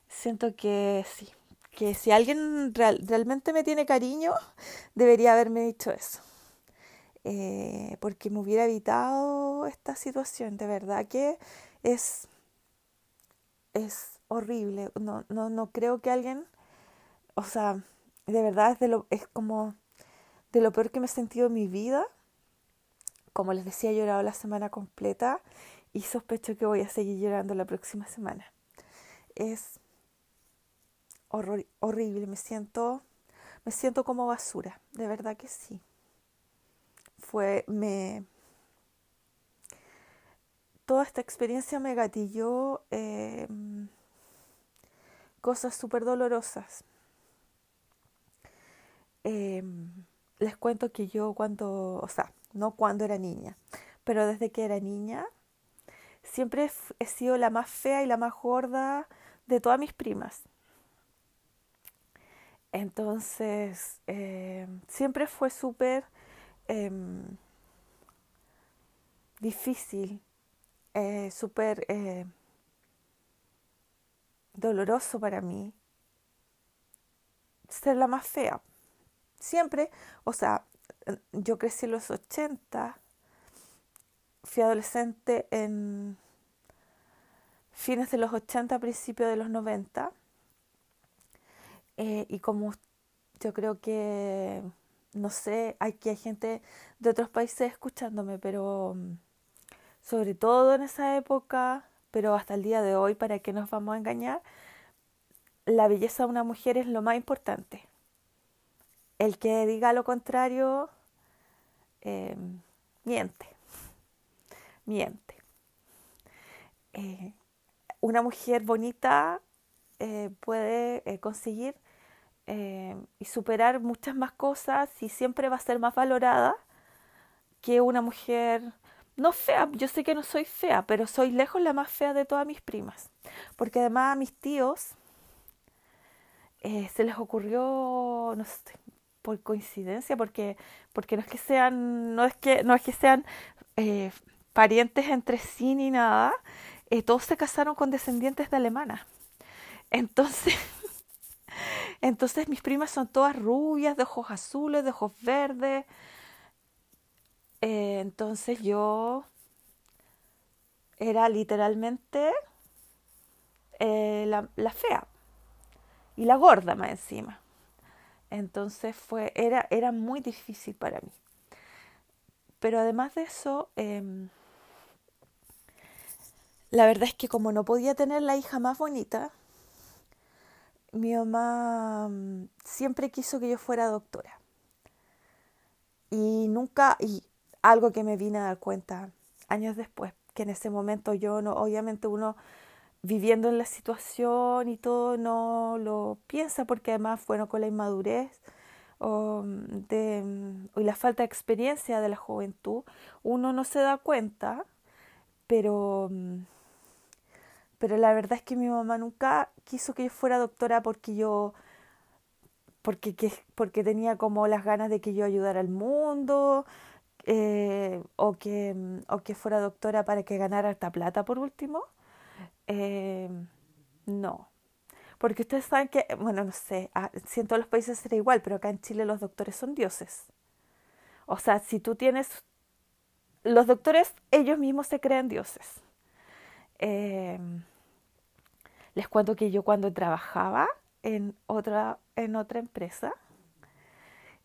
Siento que sí, que si alguien realmente me tiene cariño, debería haberme dicho eso. Eh, porque me hubiera evitado esta situación. De verdad que es, es horrible. No, no, no creo que alguien, o sea, de verdad es, de lo, es como de lo peor que me he sentido en mi vida. Como les decía, he llorado la semana completa y sospecho que voy a seguir llorando la próxima semana. Es horrible, me siento, me siento como basura, de verdad que sí. Fue, me, toda esta experiencia me gatilló em, cosas súper dolorosas. Em, les cuento que yo cuando, o sea, no cuando era niña, pero desde que era niña, siempre he sido la más fea y la más gorda de todas mis primas. Entonces, eh, siempre fue súper em, difícil, eh, súper eh, doloroso para mí ser la más fea. Siempre, o sea, yo crecí en los 80, fui adolescente en fines de los 80, principios de los 90 eh, y como yo creo que, no sé, aquí hay gente de otros países escuchándome, pero mm, sobre todo en esa época, pero hasta el día de hoy, ¿para qué nos vamos a engañar? La belleza de una mujer es lo más importante. El que diga lo contrario, eh, miente, miente. Eh, una mujer bonita puede conseguir eh, y superar muchas más cosas y siempre va a ser más valorada que una mujer no fea. Yo sé que no soy fea, pero soy lejos la más fea de todas mis primas. Porque además a mis tíos eh, se les ocurrió, no sé, por coincidencia, porque, porque no es que sean, no es que, no es que sean eh, parientes entre sí ni nada, todos se casaron con descendientes de alemanas. Entonces, entonces mis primas son todas rubias, de ojos azules, de ojos verdes. Eh, entonces yo era literalmente eh, la, la, fea y la gorda más encima. Entonces fue, era, era muy difícil para mí. Pero además de eso, em, la verdad es que como no podía tener la hija más bonita, mi mamá mm, siempre quiso que yo fuera doctora. Y nunca, y algo que me vine a dar cuenta años después, que en ese momento yo no, obviamente uno viviendo en la situación y todo no lo piensa porque además, bueno, con la inmadurez o, mm, y la falta de experiencia de la juventud, uno no se da cuenta, pero pero la verdad es que mi mamá nunca quiso que yo fuera doctora porque yo porque, porque tenía como las ganas de que yo ayudara al mundo, eh, o, que, o que fuera doctora para que ganara esta plata por último. Eh, no. Porque ustedes saben que, bueno, no sé, ah, si en todos los países será igual, pero acá en Chile los doctores son dioses. O sea, si tú tienes... Los doctores, ellos mismos se creen dioses. Eh, les cuento que yo cuando trabajaba en otra, en otra empresa,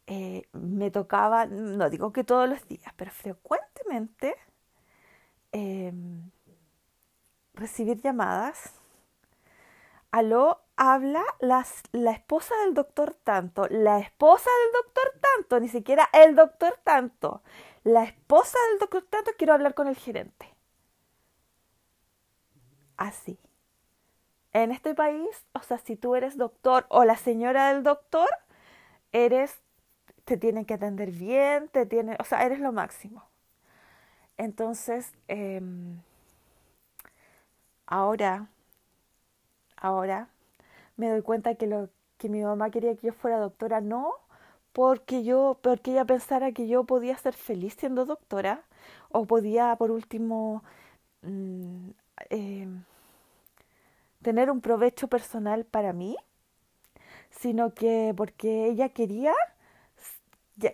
eh, me tocaba, no digo que todos los días, pero frecuentemente recibir llamadas. Aló, habla las, la esposa del doctor tanto, la esposa del doctor tanto, ni siquiera el doctor tanto, la esposa del doctor tanto, quiero hablar con el gerente. Así. En este país, o sea, si tú eres doctor o la señora del doctor, eres te tienen que atender bien, te tienen, o sea, eres lo máximo. Entonces, em, ahora, ahora me doy cuenta que lo que mi mamá quería que yo fuera doctora, no porque yo, porque ella pensara que yo podía ser feliz siendo doctora, o podía, por último, mm, em, tener un provecho personal para mí, sino que porque ella quería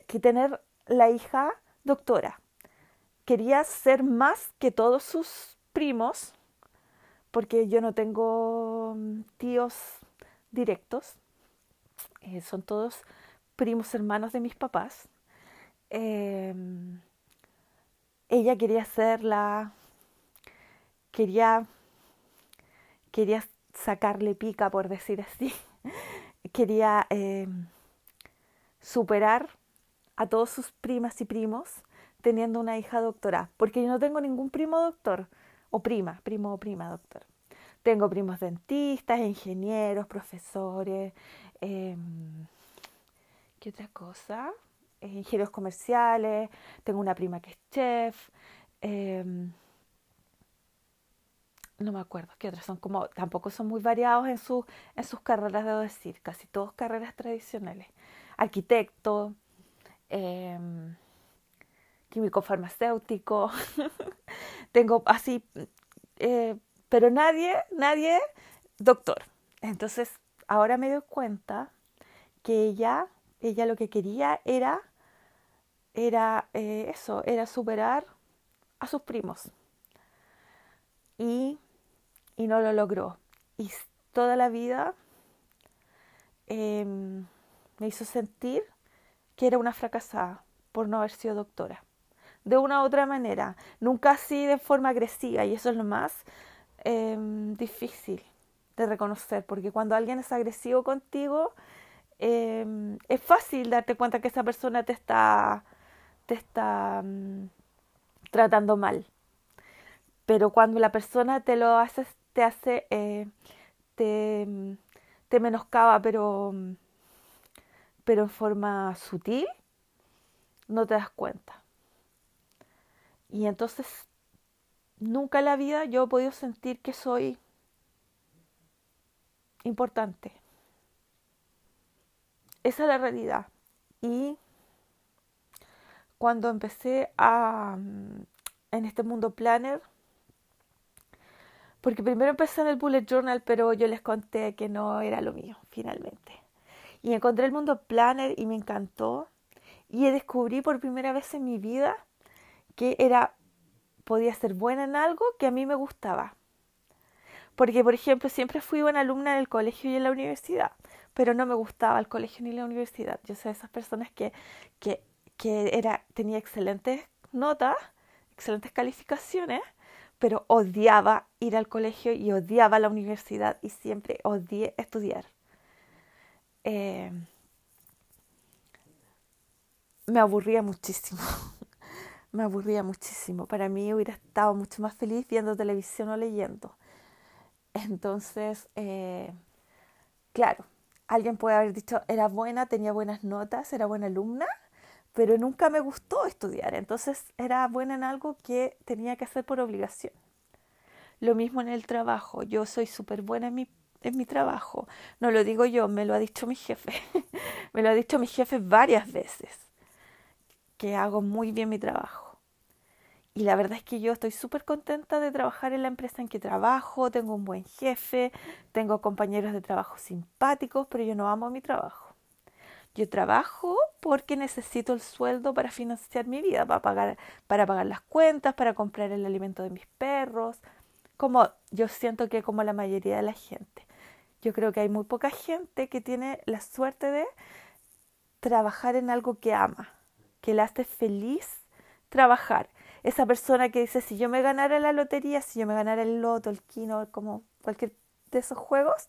que tener la hija doctora. Quería ser más que todos sus primos, porque yo no tengo mm, tíos directos, eh, son todos primos hermanos de mis papás. Em, ella quería ser la, quería, quería sacarle pica, por decir así, quería em, superar a todos sus primas y primos teniendo una hija doctora, porque yo no tengo ningún primo doctor, o prima, primo o prima doctor. Tengo primos dentistas, ingenieros, profesores, em, ¿qué otra cosa? Eh, ingenieros comerciales, tengo una prima que es chef, em, no me acuerdo qué otras son como, tampoco son muy variados en, su, en sus carreras, debo decir, casi todos carreras tradicionales. Arquitecto, Em, químico farmacéutico, tengo así, eh, pero nadie, nadie doctor. Entonces, ahora me doy cuenta que ella, ella lo que quería era, era eh, eso, era superar a sus primos. Y, y no lo logró. Y toda la vida em, me hizo sentir que era una fracasada por no haber sido doctora. De una u otra manera, nunca así de forma agresiva, y eso es lo más em, difícil de reconocer, porque cuando alguien es agresivo contigo, em, es fácil darte cuenta que esa persona te está, te está mm, tratando mal. Pero cuando la persona te lo hace, te hace, eh, te, te menoscaba, pero pero en forma sutil, no te das cuenta. Y entonces, nunca en la vida yo he podido sentir que soy importante. Esa es la realidad. Y cuando empecé a, en este mundo planner, porque primero empecé en el bullet journal, pero yo les conté que no era lo mío, finalmente. Y encontré el mundo planner y me encantó. Y descubrí por primera vez en mi vida que era podía ser buena en algo que a mí me gustaba. Porque, por ejemplo, siempre fui buena alumna en el colegio y en la universidad, pero no me gustaba el colegio ni la universidad. Yo soy de esas personas que, que, que era, tenía excelentes notas, excelentes calificaciones, pero odiaba ir al colegio y odiaba la universidad y siempre odié estudiar. Eh, me aburría muchísimo. me aburría muchísimo. Para mí hubiera estado mucho más feliz viendo televisión o leyendo. Entonces, eh, claro, alguien puede haber dicho, era buena, tenía buenas notas, era buena alumna, pero nunca me gustó estudiar. Entonces, era buena en algo que tenía que hacer por obligación. Lo mismo en el trabajo. Yo soy súper buena en mi en mi trabajo. No lo digo yo, me lo ha dicho mi jefe. me lo ha dicho mi jefe varias veces, que hago muy bien mi trabajo. Y la verdad es que yo estoy súper contenta de trabajar en la empresa en que trabajo, tengo un buen jefe, tengo compañeros de trabajo simpáticos, pero yo no amo mi trabajo. Yo trabajo porque necesito el sueldo para financiar mi vida, para pagar, para pagar las cuentas, para comprar el alimento de mis perros, como yo siento que como la mayoría de la gente. Yo creo que hay muy poca gente que tiene la suerte de trabajar en algo que ama, que le hace feliz trabajar. Esa persona que dice, si yo me ganara la lotería, si yo me ganara el loto, el kino, como cualquier de esos juegos,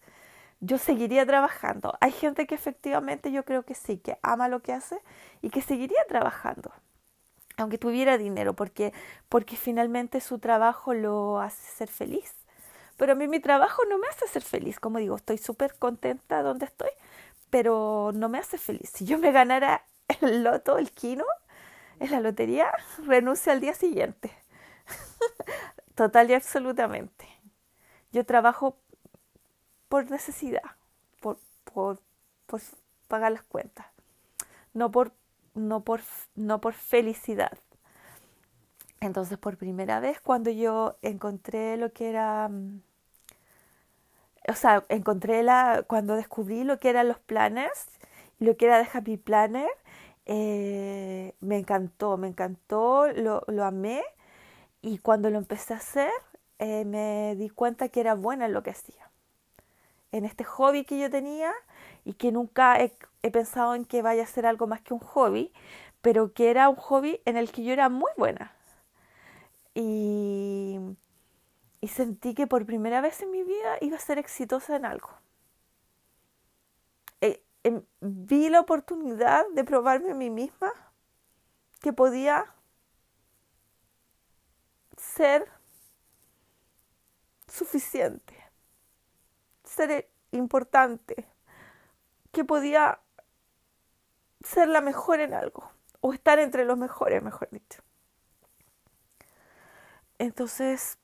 yo seguiría trabajando. Hay gente que efectivamente yo creo que sí, que ama lo que hace y que seguiría trabajando, aunque tuviera dinero, porque, porque finalmente su trabajo lo hace ser feliz. Pero a mí mi trabajo no me hace ser feliz, como digo, estoy súper contenta donde estoy, pero no me hace feliz. Si yo me ganara el loto, el kino, en la lotería, renuncio al día siguiente. Total y absolutamente. Yo trabajo por necesidad, por, pagar las cuentas, no por, no, por, no por felicidad. Entonces, por primera vez, cuando yo encontré lo que era mm, o sea, encontré la, cuando descubrí lo que eran los planners, lo que era de Happy Planner, eh, me encantó, me encantó, lo, amé y cuando lo empecé a hacer eh, me di cuenta que era buena en lo que hacía. En este hobby que yo tenía y que nunca he, pensado en que vaya a ser algo más que un hobby, pero que era un hobby en el que yo era muy buena. Y sentí que por primera vez en mi vida iba a ser exitosa en algo. Em, vi la oportunidad de probarme a mí misma que podía ser suficiente, ser importante, que podía ser la mejor en algo, o estar entre los mejores, mejor dicho. Entonces,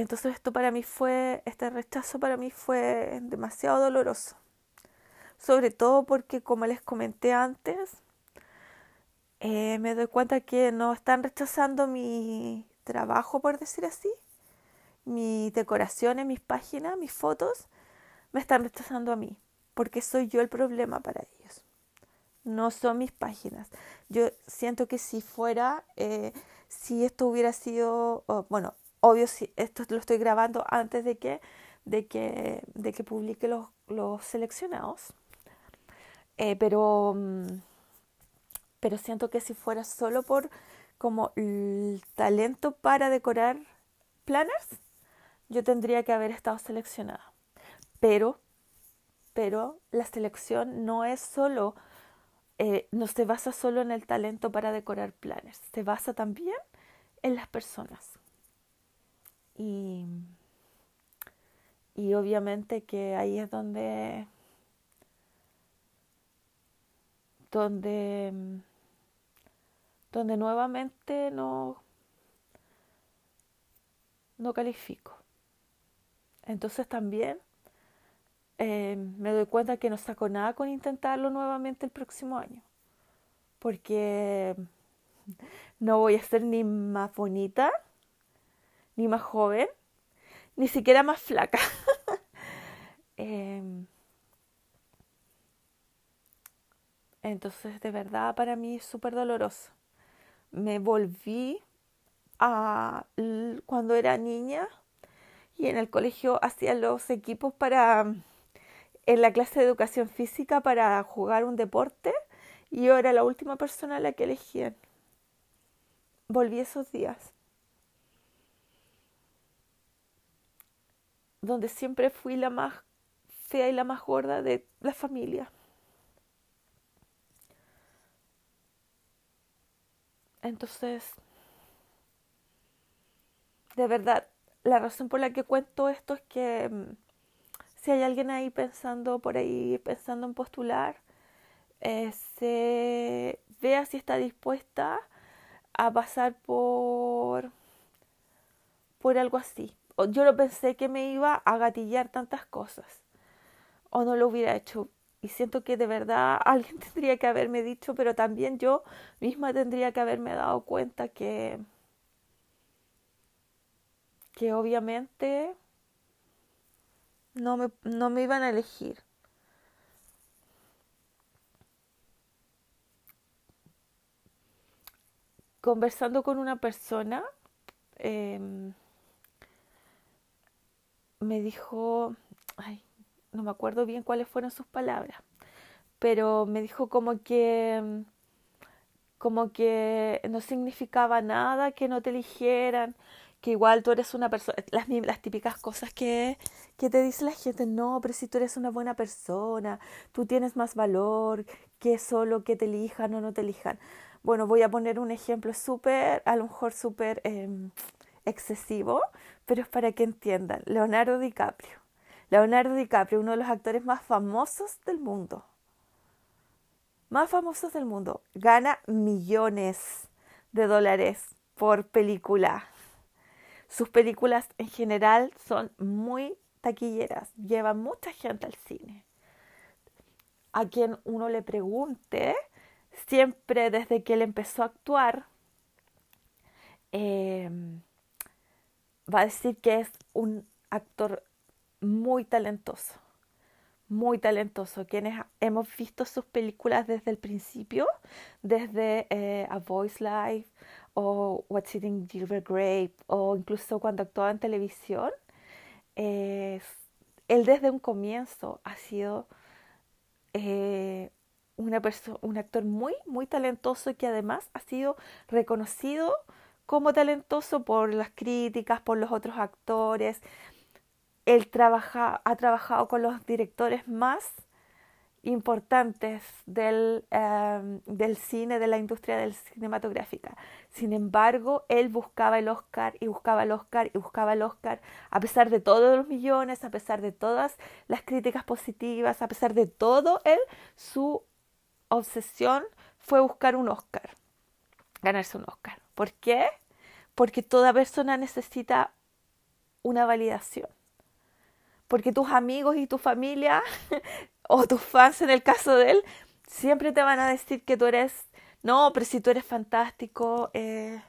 Entonces esto para mí fue, este rechazo para mí fue demasiado doloroso. Sobre todo porque, como les comenté antes, eh, me doy cuenta que no están rechazando mi trabajo, por decir así, mis decoraciones, mis páginas, mis fotos, me están rechazando a mí, porque soy yo el problema para ellos. No son mis páginas. Yo siento que si fuera, eh, si esto hubiera sido, bueno, obvio si esto lo estoy grabando antes de que, de que, de que publique los, los seleccionados. Eh, pero, mm, pero siento que si fuera solo por como el talento para decorar planners, yo tendría que haber estado seleccionada. Pero, pero la selección no es solo, eh, no se basa solo en el talento para decorar planners, se basa también en las personas. Y, y obviamente que ahí es donde, donde, donde nuevamente no, no califico. Entonces también eh, me doy cuenta que no saco nada con intentarlo nuevamente el próximo año. Porque no voy a ser ni más bonita ni más joven, ni siquiera más flaca. Em, entonces, de verdad, para mí es súper doloroso. Me volví a cuando era niña y en el colegio hacía los equipos para en la clase de educación física para jugar un deporte y yo era la última persona a la que elegían. Volví esos días. Donde siempre fui la más fea y la más gorda de la familia. Entonces, de verdad, la razón por la que cuento esto es que mm, si hay alguien ahí pensando por ahí, pensando en postular, eh, se vea si está dispuesta a pasar por, por algo así, yo no pensé que me iba a gatillar tantas cosas o no lo hubiera hecho. Y siento que de verdad alguien tendría que haberme dicho, pero también yo misma tendría que haberme dado cuenta que, que obviamente no me, no me iban a elegir. Conversando con una persona, em, me dijo, ay, no me acuerdo bien cuáles fueron sus palabras, pero me dijo como que como que no significaba nada que no te eligieran, que igual tú eres una persona, las, las típicas cosas que, que te dice la gente, no, pero si tú eres una buena persona, tú tienes más valor que solo que te elijan o no te elijan. Bueno, voy a poner un ejemplo súper, a lo mejor súper em, excesivo, pero es para que entiendan. Leonardo DiCaprio. Leonardo DiCaprio, uno de los actores más famosos del mundo. Más famosos del mundo. Gana millones de dólares por película. Sus películas en general son muy taquilleras, llevan mucha gente al cine. A quien uno le pregunte, siempre desde que él empezó a actuar, em, va a decir que es un actor muy talentoso, muy talentoso. Quienes hemos visto sus películas desde el principio, desde eh, A Voice Live o What's Eating Gilbert Grape o incluso cuando actuaba en televisión, él desde un comienzo ha sido eh, una un actor muy, muy talentoso que además ha sido reconocido como talentoso por las críticas, por los otros actores. Él ha trabajado con los directores más importantes del, em, cine, de la industria cinematográfica. Sin embargo, él buscaba el Oscar y buscaba el Oscar y buscaba el Oscar, a pesar de todos los millones, a pesar de todas las críticas positivas, a pesar de todo, él, su obsesión fue buscar un Oscar, ganarse un Oscar. ¿Por qué? Porque toda persona necesita una validación. Porque tus amigos y tu familia o tus fans en el caso de él, siempre te van a decir que tú eres, no, pero si tú eres fantástico, eh,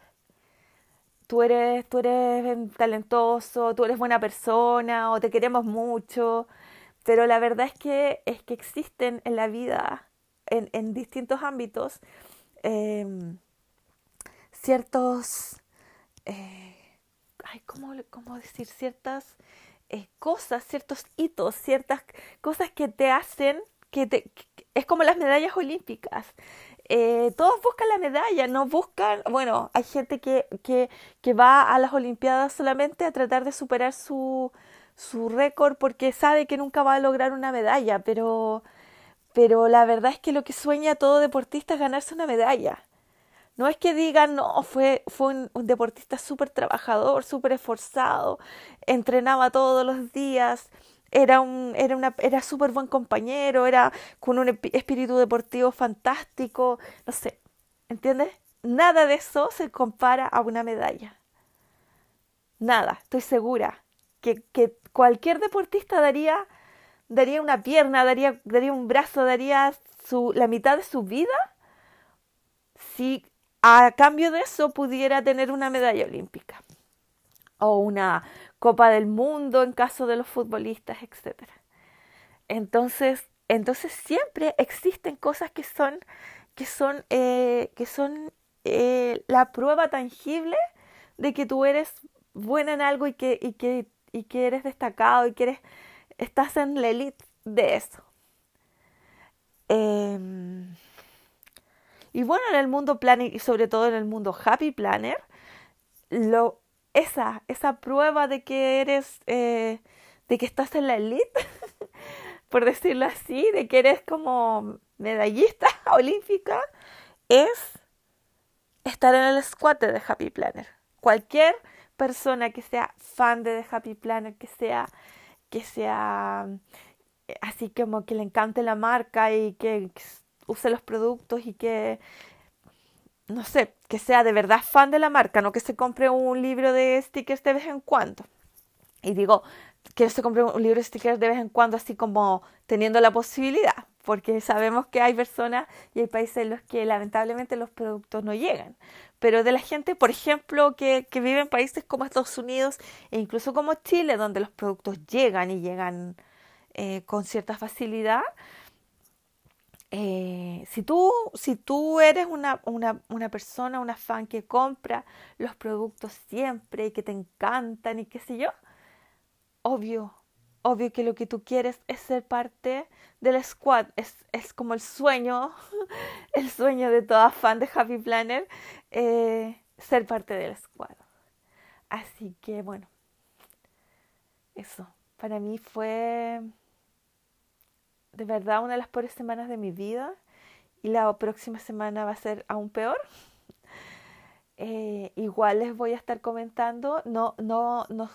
tú, eres, tú eres talentoso, tú eres buena persona o te queremos mucho, pero la verdad es que, es que existen en la vida, en, en distintos ámbitos, em, ciertos, eh, ay, ¿cómo, ¿cómo decir? Ciertas eh, cosas, ciertos hitos, ciertas cosas que te hacen, que, te, es como las medallas olímpicas. Eh, todos buscan la medalla, no buscan, bueno, hay gente que, que, que, va a las Olimpiadas solamente a tratar de superar su, su récord porque sabe que nunca va a lograr una medalla, pero, pero la verdad es que lo que sueña todo deportista es ganarse una medalla. No es que digan, no, fue, fue un, deportista súper trabajador, súper esforzado, entrenaba todos los días, era un era una era súper buen compañero, era con un espíritu deportivo fantástico, no sé, ¿entiendes? Nada de eso se compara a una medalla. Nada, estoy segura que, que cualquier deportista daría daría una pierna, daría daría un brazo, daría su la mitad de su vida si a cambio de eso pudiera tener una medalla olímpica o una Copa del Mundo en caso de los futbolistas, etc. Entonces, entonces siempre existen cosas que son, que son, eh, que son eh, la prueba tangible de que tú eres buena en algo y que, y que, y que eres destacado y que eres, estás en la elite de eso. Em, y bueno, en el mundo planner y sobre todo en el mundo happy planner, lo, esa, esa prueba de que eres, eh, de que estás en la elite, por decirlo así, de que eres como medallista olímpica, es estar en el squad de Happy Planner. Cualquier persona que sea fan de The Happy Planner, que sea, que sea eh, así como que le encante la marca y que use los productos y que, no sé, que sea de verdad fan de la marca, no que se compre un libro de stickers de vez en cuando. Y digo, que se compre un libro de stickers de vez en cuando, así como teniendo la posibilidad, porque sabemos que hay personas y hay países en los que lamentablemente los productos no llegan. Pero de la gente, por ejemplo, que, vive en países como Estados Unidos e incluso como Chile, donde los productos llegan y llegan eh, con cierta facilidad, eh, si, tú, si tú eres una, una, una, persona, una fan que compra los productos siempre y que te encantan y qué sé yo, obvio, obvio que lo que tú quieres es ser parte del squad, es, es como el sueño, el sueño de toda fan de Happy Planner, eh, ser parte del squad. Así que bueno, eso, para mí fue de verdad una de las peores semanas de mi vida y la próxima semana va a ser aún peor. Eh, igual les voy a estar comentando, no, no, no,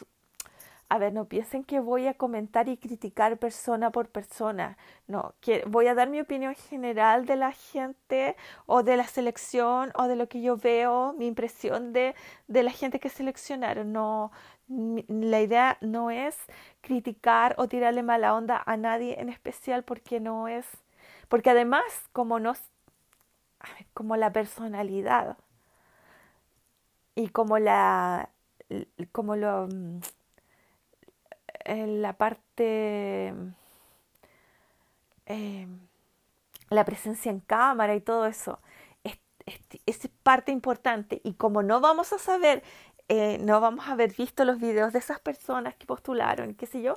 a ver, no piensen que voy a comentar y criticar persona por persona. No, que voy a dar mi opinión general de la gente o de la selección o de lo que yo veo, mi impresión de, de la gente que seleccionaron. No, la idea no es criticar o tirarle mala onda a nadie en especial porque no es, porque además como no, como la personalidad y como la, como lo, mm, la parte, eh, la presencia en cámara y todo eso, es, es parte importante y como no vamos a saber eh, no vamos a haber visto los videos de esas personas que postularon, qué sé yo,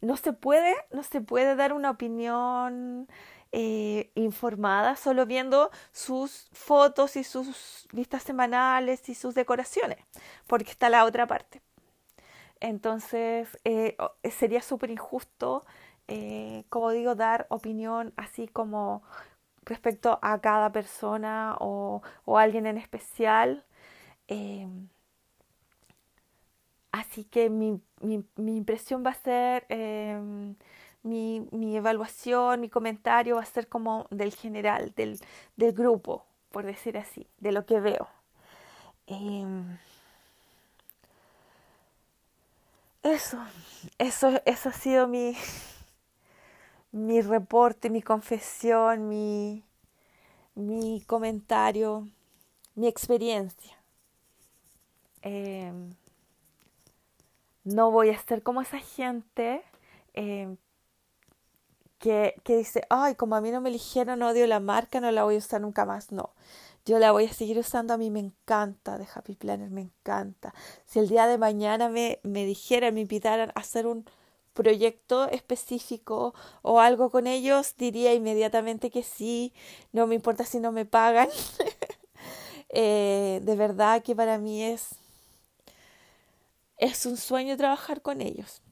no se puede, no se puede dar una opinión eh, informada solo viendo sus fotos y sus vistas semanales y sus decoraciones, porque está la otra parte. Entonces eh, sería súper injusto, como digo, dar opinión así como respecto a cada persona o, o alguien en especial. Así que mi, mi, impresión va a ser, em, mi, mi, evaluación, mi comentario va a ser como del general, del, del grupo, por decir así, de lo que veo. Em, eso, eso, eso ha sido mi, mi reporte, mi confesión, mi, mi comentario, mi experiencia. Eh, no voy a ser como esa gente eh, que, que, dice, ay, como a mí no me eligieron, odio la marca, no la voy a usar nunca más. No, yo la voy a seguir usando, a mí me encanta de Happy Planner, me encanta. Si el día de mañana me, me dijeran, me invitaran a hacer un proyecto específico o algo con ellos, diría inmediatamente que sí, no me importa si no me pagan. eh, de verdad que para mí es es un sueño trabajar con ellos.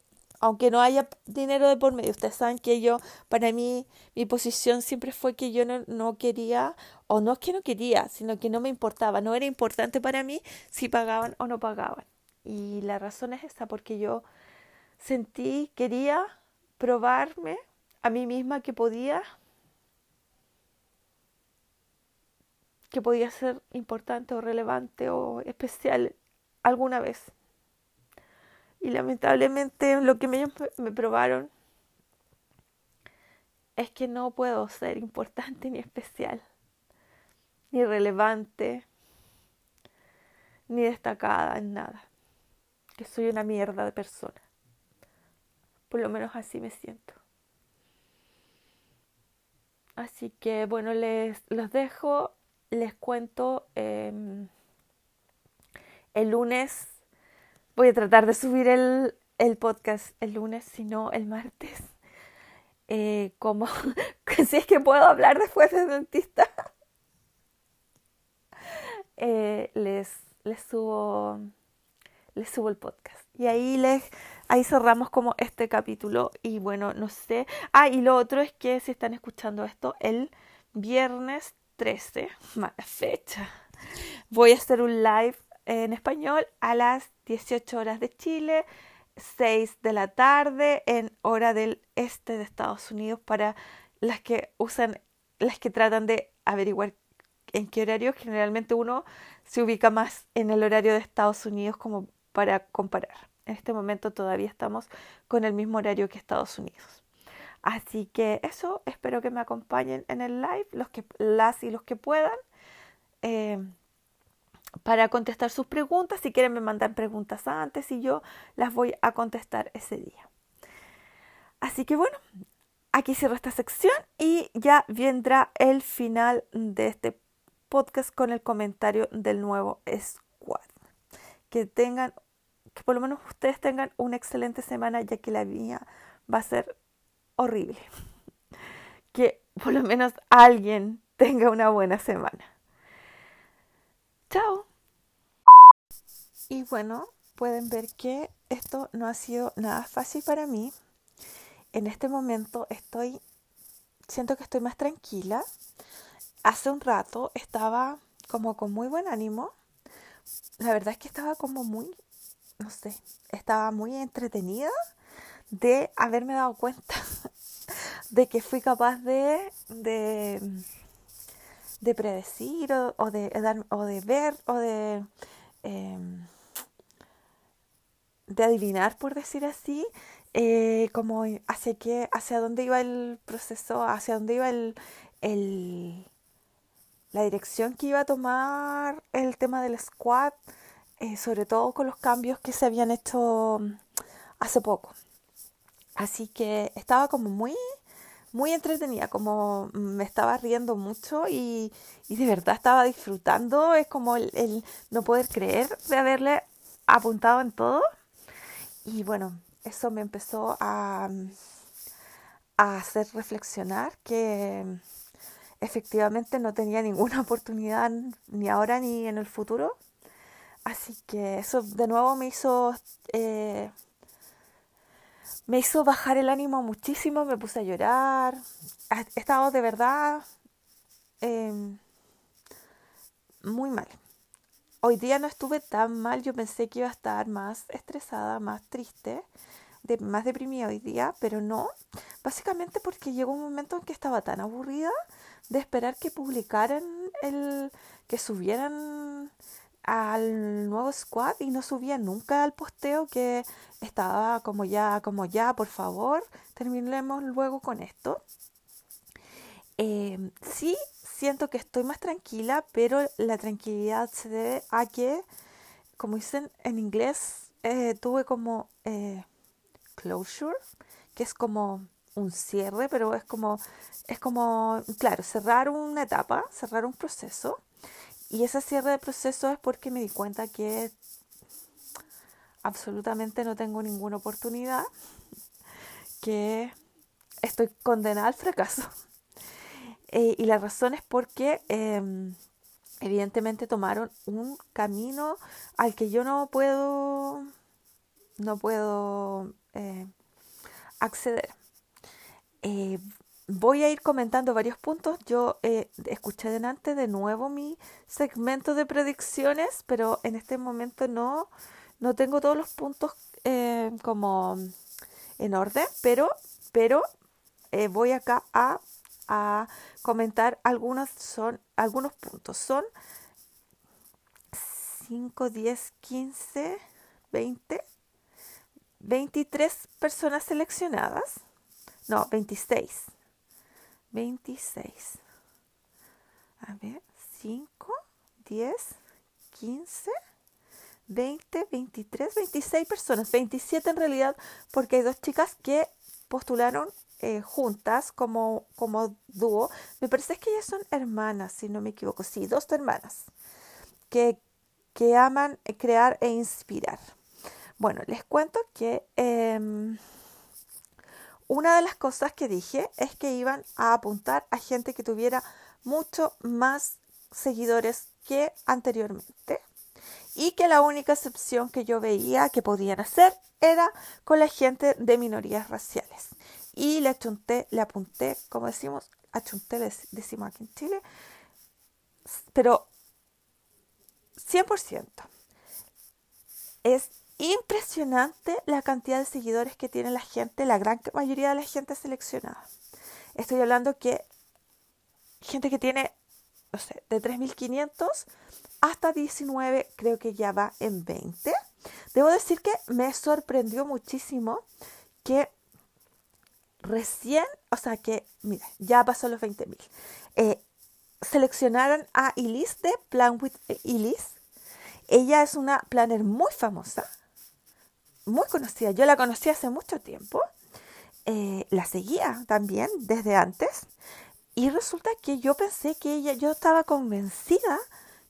Aunque no haya dinero de por medio, ustedes saben que yo, para mí, mi posición siempre fue que yo no, quería, o no es que no quería, sino que no me importaba, no era importante para mí si pagaban o no pagaban. Y la razón es esa, porque yo sentí, quería probarme a mí misma que podía, que podía ser importante o relevante o especial alguna vez. Y lamentablemente lo que me, me probaron es que no puedo ser importante ni especial, ni relevante, ni destacada en nada. Que soy una mierda de persona. Por lo menos así me siento. Así que bueno, les los dejo. Les cuento em, el lunes Voy a tratar de subir el, el podcast el lunes, si no el martes. Eh, como si es que puedo hablar después del dentista. Eh, les, les subo les subo el podcast. Y ahí les ahí cerramos como este capítulo. Y bueno, no sé. Ah, y lo otro es que si están escuchando esto, el viernes 13, mala fecha, voy a hacer un live en español a las 18 horas de Chile, 6 de la tarde en hora del este de Estados Unidos para las que usan, las que tratan de averiguar en qué horario. Generalmente uno se ubica más en el horario de Estados Unidos como para comparar. En este momento todavía estamos con el mismo horario que Estados Unidos. Así que eso, espero que me acompañen en el live, los que, las y los que puedan, eh, para contestar sus preguntas. Si quieren me mandan preguntas antes y yo las voy a contestar ese día. Así que bueno, aquí cierro esta sección y ya vendrá el final de este podcast con el comentario del nuevo squad. Que tengan, que por lo menos ustedes tengan una excelente semana, ya que la mía va a ser horrible. Que por lo menos alguien tenga una buena semana. Chao. Y bueno, pueden ver que esto no ha sido nada fácil para mí. En este momento estoy, siento que estoy más tranquila. Hace un rato estaba como con muy buen ánimo. La verdad es que estaba como muy, no sé, estaba muy entretenida de haberme dado cuenta de que fui capaz de, de, de predecir o, de, o de ver o de, em, de adivinar, por decir así, eh, como hacia, qué, hacia dónde iba el proceso, hacia dónde iba el, el, la dirección que iba a tomar el tema del squad, eh, sobre todo con los cambios que se habían hecho hace poco. Así que estaba como muy, muy entretenida, como me estaba riendo mucho y, y de verdad estaba disfrutando. Es como el, no poder creer de haberle apuntado en todo. Y bueno, eso me empezó a, a hacer reflexionar que efectivamente no tenía ninguna oportunidad ni ahora ni en el futuro. Así que eso de nuevo me hizo eh, me hizo bajar el ánimo muchísimo, me puse a llorar. He estado de verdad em, muy mal. Hoy día no estuve tan mal, yo pensé que iba a estar más estresada, más triste, más deprimida hoy día, pero no. Básicamente porque llegó un momento en que estaba tan aburrida de esperar que publicaran el, que subieran al nuevo squad y no subía nunca al posteo que estaba como ya, como ya, por favor, terminemos luego con esto. Em, sí, siento que estoy más tranquila, pero la tranquilidad se debe a que, como dicen en inglés, eh, tuve como eh, closure, que es como un cierre, pero es como, es como, claro, cerrar una etapa, cerrar un proceso. Y ese cierre de proceso es porque me di cuenta que absolutamente no tengo ninguna oportunidad, que estoy condenada al fracaso. Eh, y la razón es porque em, evidentemente tomaron un camino al que yo no puedo, no puedo eh, acceder. Eh, voy a ir comentando varios puntos. Yo escuché delante de nuevo mi segmento de predicciones, pero en este momento no no tengo todos los puntos eh, como en orden, pero, pero eh, voy acá a, a, comentar algunos, son, algunos puntos. Son 5, 10, 15, 20, 23 personas seleccionadas. No, 26. 26. A ver, 5, 10, 15. 20, 23, 26 personas, 27 en realidad, porque hay dos chicas que postularon eh, juntas como, como dúo. Me parece que ellas son hermanas, si no me equivoco. Sí, dos hermanas que, que aman crear e inspirar. Bueno, les cuento que em, una de las cosas que dije es que iban a apuntar a gente que tuviera mucho más seguidores que anteriormente y que la única excepción que yo veía que podían hacer era con la gente de minorías raciales. Y le achunté, le apunté, como decimos, achunté, decimos aquí en Chile, pero 100%. Es impresionante la cantidad de seguidores que tiene la gente, la gran mayoría de la gente seleccionada. Estoy hablando que gente que tiene no sé, de 3.500 hasta 19, creo que ya va en 20. Debo decir que me sorprendió muchísimo que recién, o sea que, mira, ya pasó los 20.000. Eh, seleccionaron a Elise de Plan with Elise. Ella es una planner muy famosa, muy conocida. Yo la conocí hace mucho tiempo. Eh, la seguía también desde antes. Y resulta que yo pensé que ella, yo estaba convencida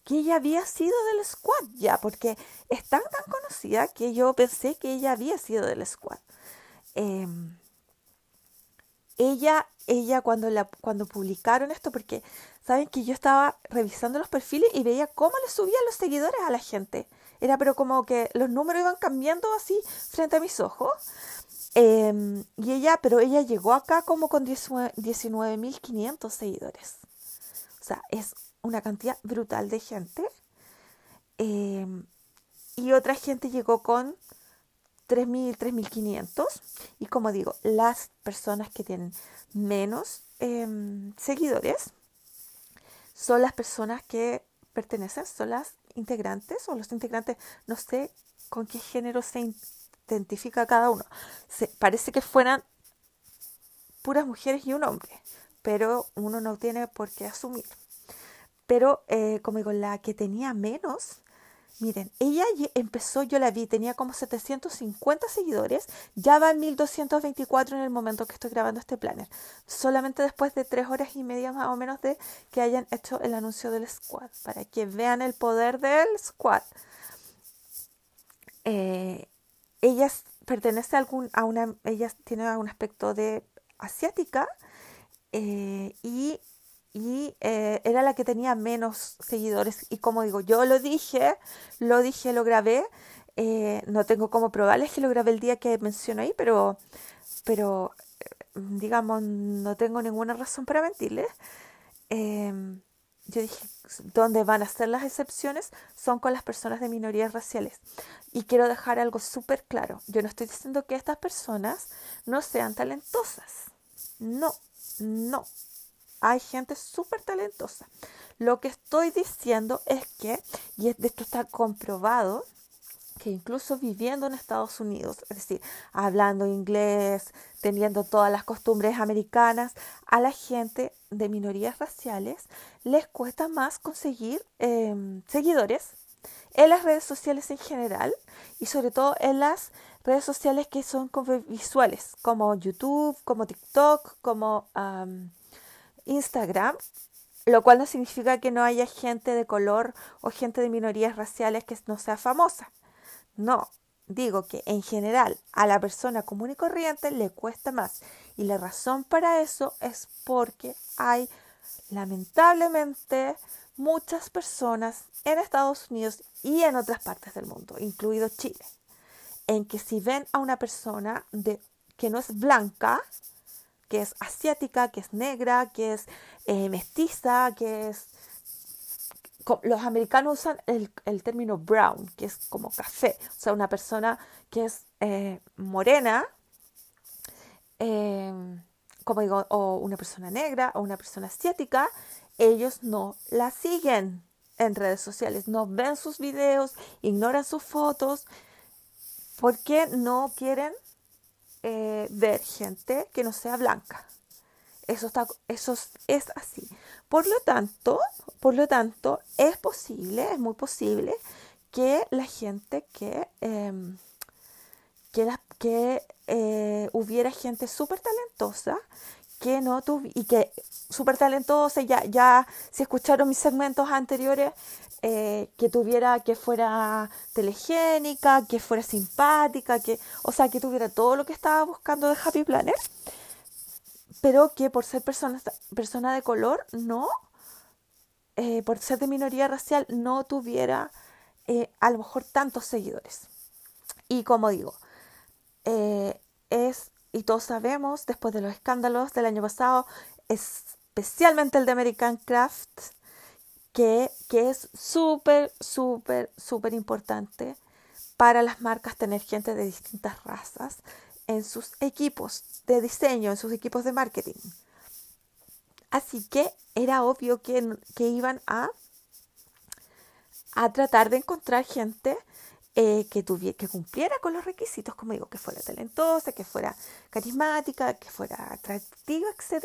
que ella había sido del squad ya, porque es tan conocida que yo pensé que ella había sido del squad. Em, ella, ella cuando, la, cuando publicaron esto, porque saben que yo estaba revisando los perfiles y veía cómo le subían los seguidores a la gente. Era pero como que los números iban cambiando así frente a mis ojos. Em, y ella, pero ella llegó acá como con 19.500 seguidores. O sea, es una cantidad brutal de gente. Em, y otra gente llegó con 3.000, 3.500. Y como digo, las personas que tienen menos em, seguidores son las personas que pertenecen, son las integrantes o los integrantes, no sé con qué género se identifica cada uno. Se, parece que fueran puras mujeres y un hombre, pero uno no tiene por qué asumir. Pero eh, como digo, la que tenía menos, miren, ella empezó, yo la vi, tenía como 750 seguidores, ya va en 1224 en el momento que estoy grabando este planner. Solamente después de tres horas y media más o menos de que hayan hecho el anuncio del squad, para que vean el poder del squad. Eh, ella a, algún, a una, ella tiene un aspecto de asiática eh, y y eh, era la que tenía menos seguidores. Y como digo, yo lo dije, lo dije, lo grabé. Eh, no tengo cómo probarles que lo grabé el día que menciono ahí, pero, pero digamos, no tengo ninguna razón para mentirles. Em, yo dije, ¿dónde van a ser las excepciones? Son con las personas de minorías raciales. Y quiero dejar algo súper claro. Yo no estoy diciendo que estas personas no sean talentosas. No, no, hay gente súper talentosa. Lo que estoy diciendo es que, y esto está comprobado, que incluso viviendo en Estados Unidos, es decir, hablando inglés, teniendo todas las costumbres americanas, a la gente de minorías raciales les cuesta más conseguir em, seguidores en las redes sociales en general y sobre todo en las redes sociales que son visuales, como YouTube, como TikTok, como Instagram, lo cual no significa que no haya gente de color o gente de minorías raciales que no sea famosa. No, digo que en general a la persona común y corriente le cuesta más. Y la razón para eso es porque hay lamentablemente muchas personas en Estados Unidos y en otras partes del mundo, incluido Chile, en que si ven a una persona de, que no es blanca, que es asiática, que es negra, que es eh, mestiza, que es... Los americanos usan el, término brown, que es como café, o sea, una persona que es eh, morena, em, como digo, o una persona negra o una persona asiática, ellos no la siguen en redes sociales, no ven sus videos, ignoran sus fotos, porque no quieren eh, ver gente que no sea blanca. Eso, está, eso es así. Por lo tanto, por lo tanto, es posible, es muy posible que la gente que, em, que, que eh, hubiera gente súper talentosa que no y que súper talentosa, ya, ya si escucharon mis segmentos anteriores, eh, que tuviera, que fuera telegénica, que fuera simpática, que, o sea, que tuviera todo lo que estaba buscando de Happy Planner, pero que por ser persona, persona de color, no, eh, por ser de minoría racial, no tuviera eh, a lo mejor tantos seguidores. Y como digo, es, y todos sabemos, después de los escándalos del año pasado, especialmente el de American Craft, que, es súper, súper, súper importante para las marcas tener gente de distintas razas en sus equipos de diseño, en sus equipos de marketing. Así que era obvio que, que iban a, a tratar de encontrar gente eh, que, que cumpliera con los requisitos, como digo, que fuera talentosa, que fuera carismática, que fuera atractiva, etc.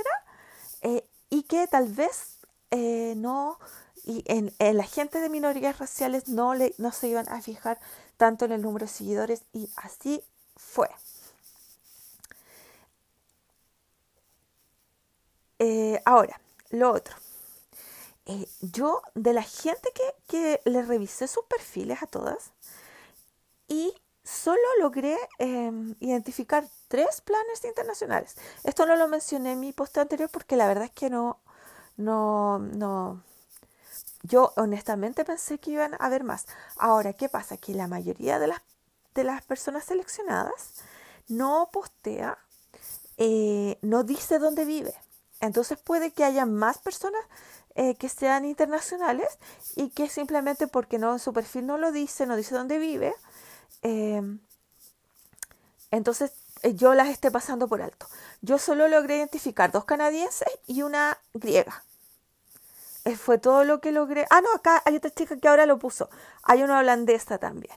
Eh, y que tal vez eh, no, y en, la gente de minorías raciales no, le, no se iban a fijar tanto en el número de seguidores y así fue. ahora, lo otro. yo, de la gente que, que le revisé sus perfiles a todas, y solo logré em, identificar tres planes internacionales. Esto no lo mencioné en mi post anterior porque la verdad es que no, no, no. Yo honestamente pensé que iban a haber más. Ahora, ¿qué pasa? Que la mayoría de las, de las personas seleccionadas no postea, eh, no dice dónde vive. Entonces puede que haya más personas eh, que sean internacionales y que simplemente porque no en su perfil no lo dice, no dice dónde vive, Em, entonces eh, yo las esté pasando por alto. Yo solo logré identificar dos canadienses y una griega. Eh, fue todo lo que logré. Ah, no, acá hay otra chica que ahora lo puso. Hay una holandesa también.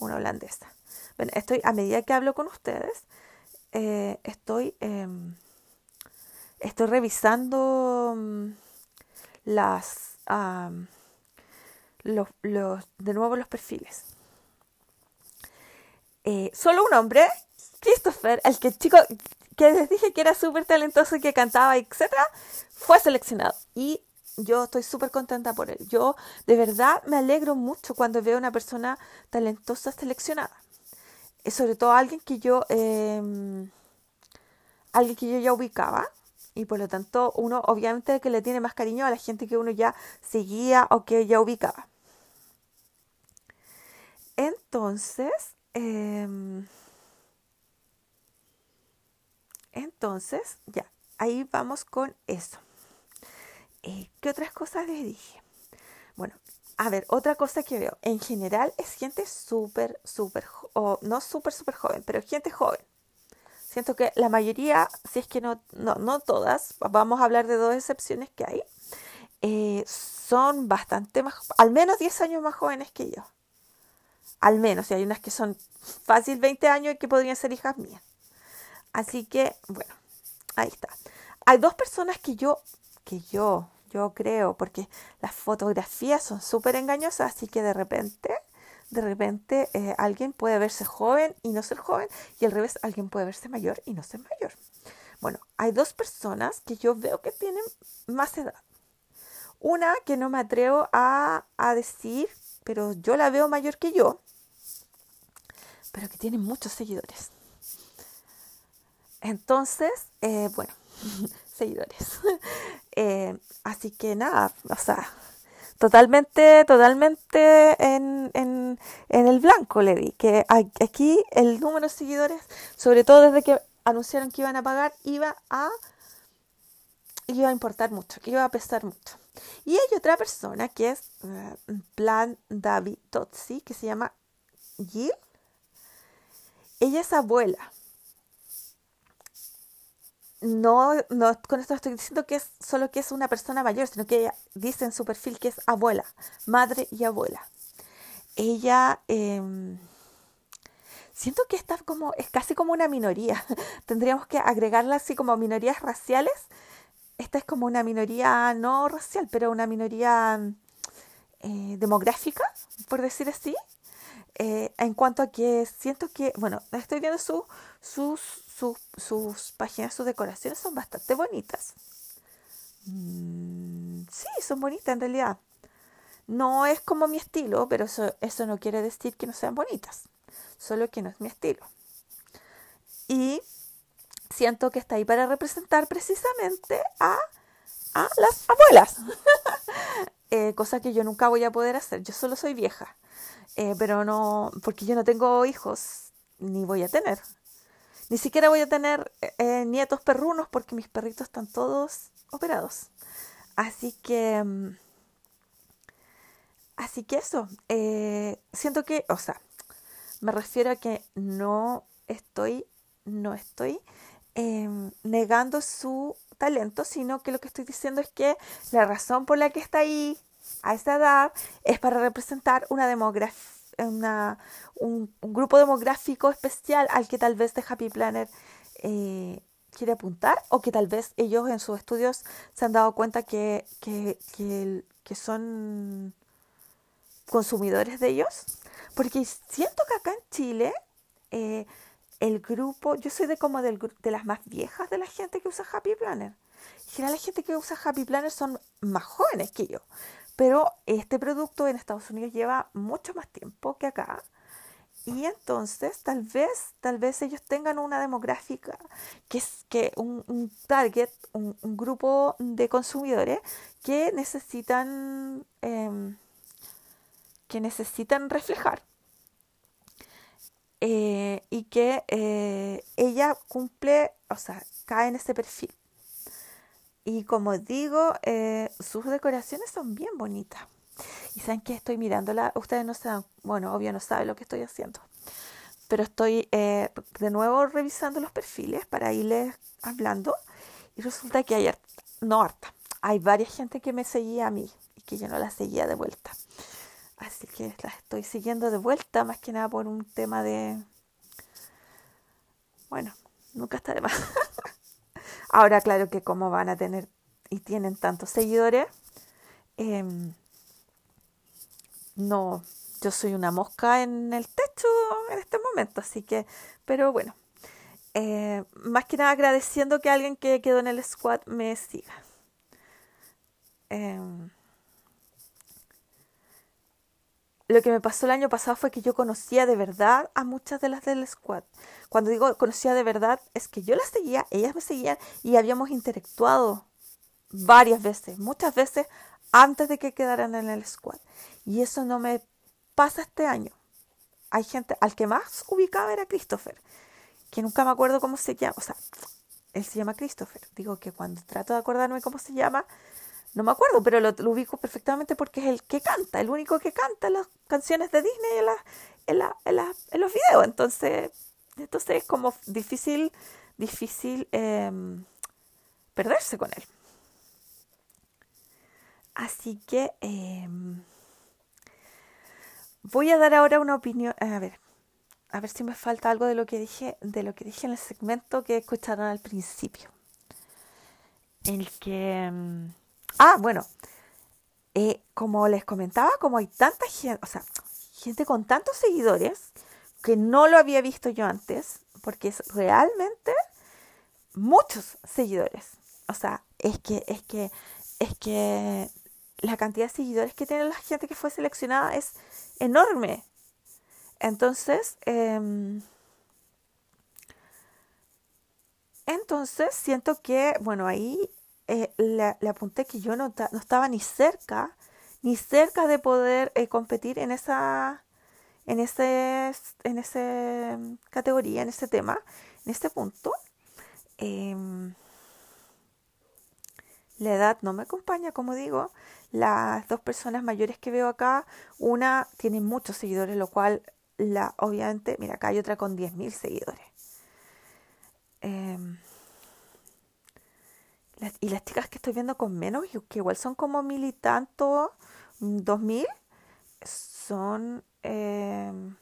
Una holandesa. Bueno, estoy, a medida que hablo con ustedes, eh, estoy, em, estoy revisando mm, las, los, de nuevo los perfiles. Eh, solo un hombre, Christopher, el que chico que les dije que era súper talentoso y que cantaba, etc., fue seleccionado. Y yo estoy súper contenta por él. Yo de verdad me alegro mucho cuando veo una persona talentosa seleccionada. Eh, sobre todo alguien que yo, em, alguien que yo ya ubicaba. Y por lo tanto, uno obviamente que le tiene más cariño a la gente que uno ya seguía o que ya ubicaba. Entonces, Em, entonces, ya, ahí vamos con eso. Eh, ¿Qué otras cosas les dije? Bueno, a ver, otra cosa que veo, en general es gente súper, súper, o no súper, súper joven, pero gente joven. Siento que la mayoría, si es que no, no, no todas, vamos a hablar de dos excepciones que hay, eh, son bastante más, al menos 10 años más jóvenes que yo. Al menos, y hay unas que son fácil 20 años y que podrían ser hijas mías. Así que, bueno, ahí está. Hay dos personas que yo, que yo, yo creo, porque las fotografías son súper engañosas, así que de repente, de repente eh, alguien puede verse joven y no ser joven, y al revés, alguien puede verse mayor y no ser mayor. Bueno, hay dos personas que yo veo que tienen más edad. Una que no me atrevo a, a decir, pero yo la veo mayor que yo, pero que tiene muchos seguidores. Entonces, eh, bueno, seguidores. Eh, así que nada, o sea, totalmente, totalmente en, en, en, el blanco le di. Que aquí el número de seguidores, sobre todo desde que anunciaron que iban a pagar, iba a, iba a importar mucho, que iba a pesar mucho. Y hay otra persona que es uh, Plan David Totsi, que se llama Jill ella es abuela. No, no, con esto estoy diciendo que es solo que es una persona mayor, sino que ella dice en su perfil que es abuela, madre y abuela. Ella em, siento que está como, es casi como una minoría. Tendríamos que agregarla así como minorías raciales. Esta es como una minoría no racial, pero una minoría eh, demográfica, por decir así. Eh, en cuanto a que siento que, bueno, estoy viendo su, sus, sus páginas, sus decoraciones son bastante bonitas. Mm, sí, son bonitas en realidad. No es como mi estilo, pero eso, eso no quiere decir que no sean bonitas. Solo que no es mi estilo. Y siento que está ahí para representar precisamente a, a las abuelas. Eh, cosa que yo nunca voy a poder hacer. Yo solo soy vieja. Eh, pero no, porque yo no tengo hijos, ni voy a tener. Ni siquiera voy a tener eh, nietos perrunos porque mis perritos están todos operados. Así que, mm, así que eso, eh, siento que, o sea, me refiero a que no estoy, no estoy em, negando su talento, sino que lo que estoy diciendo es que la razón por la que está ahí a esa edad es para representar una una, un, grupo demográfico especial al que tal vez The Happy Planner eh, quiere apuntar o que tal vez ellos en sus estudios se han dado cuenta que, que, que, son consumidores de ellos. Porque siento que acá en Chile eh, el grupo, yo soy de como del, de las más viejas de la gente que usa Happy Planner. En general la gente que usa Happy Planner son más jóvenes que yo. Pero este producto en Estados Unidos lleva mucho más tiempo que acá. Y entonces tal vez, tal vez ellos tengan una demográfica que es que un, target, un, grupo de consumidores que necesitan, em, que necesitan reflejar. Eh, y que eh, ella cumple, o sea, cae en ese perfil. Y como digo, eh, sus decoraciones son bien bonitas. Y saben que estoy mirándola, ustedes no saben, bueno, obvio no saben lo que estoy haciendo. Pero estoy de nuevo revisando los perfiles para irles hablando. Y resulta que hay, no harta, hay varias gente que me seguía a mí y que yo no la seguía de vuelta. Así que la estoy siguiendo de vuelta, más que nada por un tema de... Bueno, nunca está de más. Ahora, claro que como van a tener y tienen tantos seguidores, em, no, yo soy una mosca en el techo en este momento, así que, pero bueno, eh, más que nada agradeciendo que alguien que quedó en el squad me siga. Em, lo que me pasó el año pasado fue que yo conocía de verdad a muchas de las del squad. Cuando digo conocía de verdad, es que yo las seguía, ellas me seguían y habíamos interactuado varias veces, muchas veces antes de que quedaran en el squad. Y eso no me pasa este año. Hay gente, al que más ubicaba era Christopher, que nunca me acuerdo cómo se llama, o sea, él se llama Christopher. Digo que cuando trato de acordarme cómo se llama, no me acuerdo, pero lo, ubico perfectamente porque es el que canta, el único que canta las canciones de Disney en, la, en, en, los videos. Entonces, entonces es como difícil, difícil em, perderse con él. Así que em, voy a dar ahora una opinión. A ver, a ver si me falta algo de lo que dije, de lo que dije en el segmento que escucharon al principio. El que em, Ah, bueno, eh, como les comentaba, como hay tanta gente, o sea, gente con tantos seguidores que no lo había visto yo antes, porque es realmente muchos seguidores. O sea, es que, es que, es que la cantidad de seguidores que tiene la gente que fue seleccionada es enorme. Entonces, em, entonces siento que, bueno, ahí eh, le, apunté que yo no, no, estaba ni cerca, ni cerca de poder eh, competir en esa, en ese, en ese mm, categoría, en ese tema, en este punto. Em, la edad no me acompaña, como digo. Las dos personas mayores que veo acá, una tiene muchos seguidores, lo cual, la, obviamente, mira, acá hay otra con 10.000 seguidores. Eh, y las chicas que estoy viendo con menos, que igual son como mil y tanto, dos mil, son, em,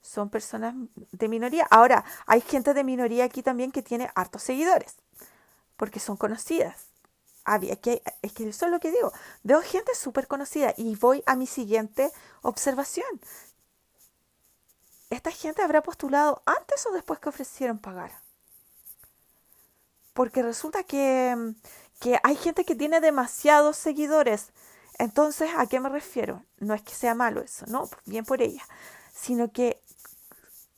son personas de minoría. Ahora, hay gente de minoría aquí también que tiene hartos seguidores, porque son conocidas. Había que, es que eso es lo que digo. Veo gente súper conocida y voy a mi siguiente observación. ¿Esta gente habrá postulado antes o después que ofrecieron pagar? Porque resulta que, hay gente que tiene demasiados seguidores. Entonces, ¿a qué me refiero? No es que sea malo eso, no, bien por ella, sino que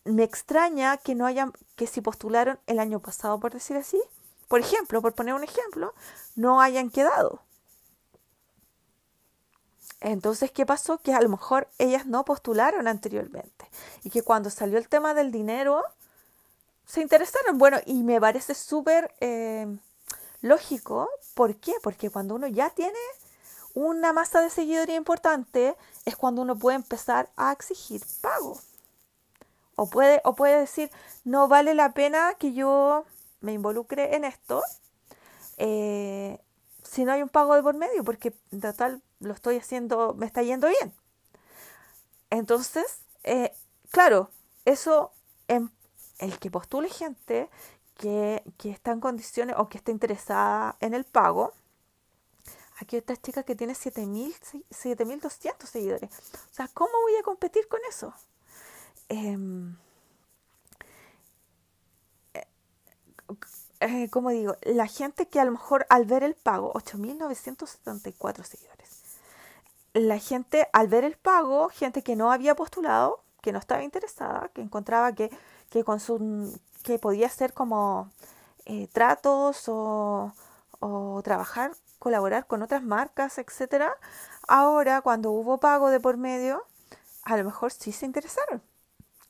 me extraña que no hayan, que si postularon el año pasado, por decir así, por ejemplo, por poner un ejemplo, no hayan quedado. Entonces, ¿qué pasó? Que a lo mejor ellas no postularon anteriormente y que cuando salió el tema del dinero, se interesaron. Bueno, y me parece súper eh, lógico. ¿Por qué? Porque cuando uno ya tiene una masa de seguidores importante, es cuando uno puede empezar a exigir pago. O puede, o puede decir, no vale la pena que yo me involucre en esto, eh, si no hay un pago de por medio, porque en total lo estoy haciendo, me está yendo bien. Entonces, eh, claro, eso en el que postule gente que, que, está en condiciones o que está interesada en el pago. Aquí esta chica que tiene 7.200 seguidores. O sea, ¿cómo voy a competir con eso? Eh, eh, como digo, la gente que a lo mejor al ver el pago, 8.974 seguidores, la gente al ver el pago, gente que no había postulado, que no estaba interesada, que encontraba que, que, con su, que podía hacer como eh, tratos o, trabajar, colaborar con otras marcas, etcétera, ahora cuando hubo pago de por medio, a lo mejor sí se interesaron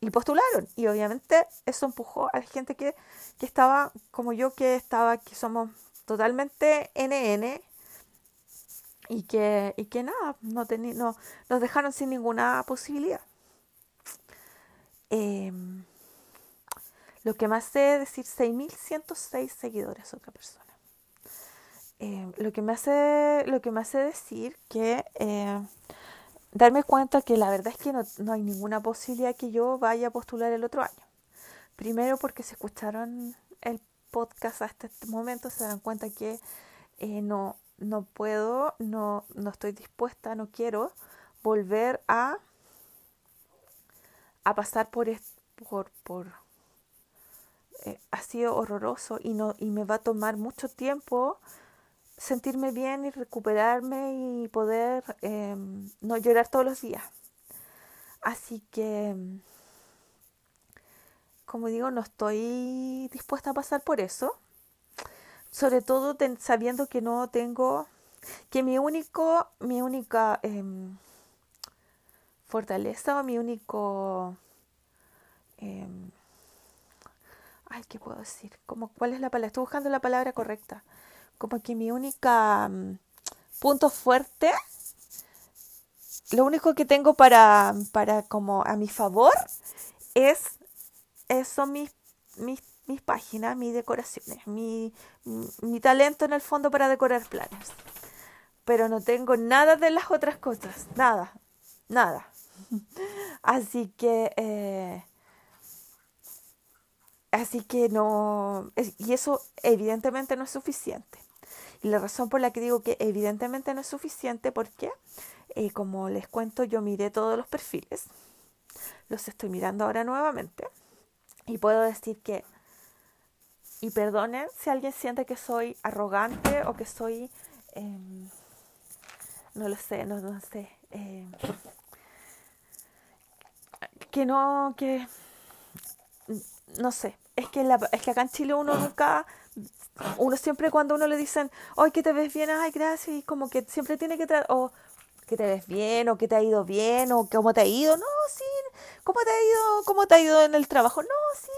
y postularon. Y obviamente eso empujó a la gente que, estaba como yo, que estaba, que somos totalmente NN y que, y que nada, no, no nos dejaron sin ninguna posibilidad. Eh, lo que más sé es decir 6.106 seguidores otra persona. Eh, lo, que me hace, lo que me hace decir que eh, darme cuenta que la verdad es que no, no, hay ninguna posibilidad que yo vaya a postular el otro año. Primero porque se escucharon el podcast hasta este momento, se dan cuenta que eh, no, no puedo, no, no estoy dispuesta, no quiero volver a, a pasar por, por, por eh, ha sido horroroso y, no, y me va a tomar mucho tiempo sentirme bien y recuperarme y poder eh, no llorar todos los días. Así que, como digo, no estoy dispuesta a pasar por eso. Sobre todo sabiendo que no tengo, que mi único, mi única eh, fortaleza o mi único, eh, ay, ¿qué puedo decir? Como, ¿Cuál es la palabra? Estoy buscando la palabra correcta como que mi única mm, punto fuerte, lo único que tengo para, para como a mi favor es, son mis, mis, mis páginas, mis decoraciones, mi, mi talento en el fondo para decorar planes. Pero no tengo nada de las otras cosas, nada, nada. Así que eh, Así que no, y eso evidentemente no es suficiente. Y la razón por la que digo que evidentemente no es suficiente, porque, eh, como les cuento, yo miré todos los perfiles, los estoy mirando ahora nuevamente, y puedo decir que, y perdonen si alguien siente que soy arrogante o que soy, em, no lo sé, no, no sé, em, que no, que, no sé, es que, la, es que acá en Chile uno nunca uno siempre cuando uno le dicen, ay, que te ves bien, ay, gracias, y como que siempre tiene que traer, o que te ves bien, o que te ha ido bien, o cómo te ha ido, no, sí, cómo te ha ido, cómo te ha ido en el trabajo, no, sí,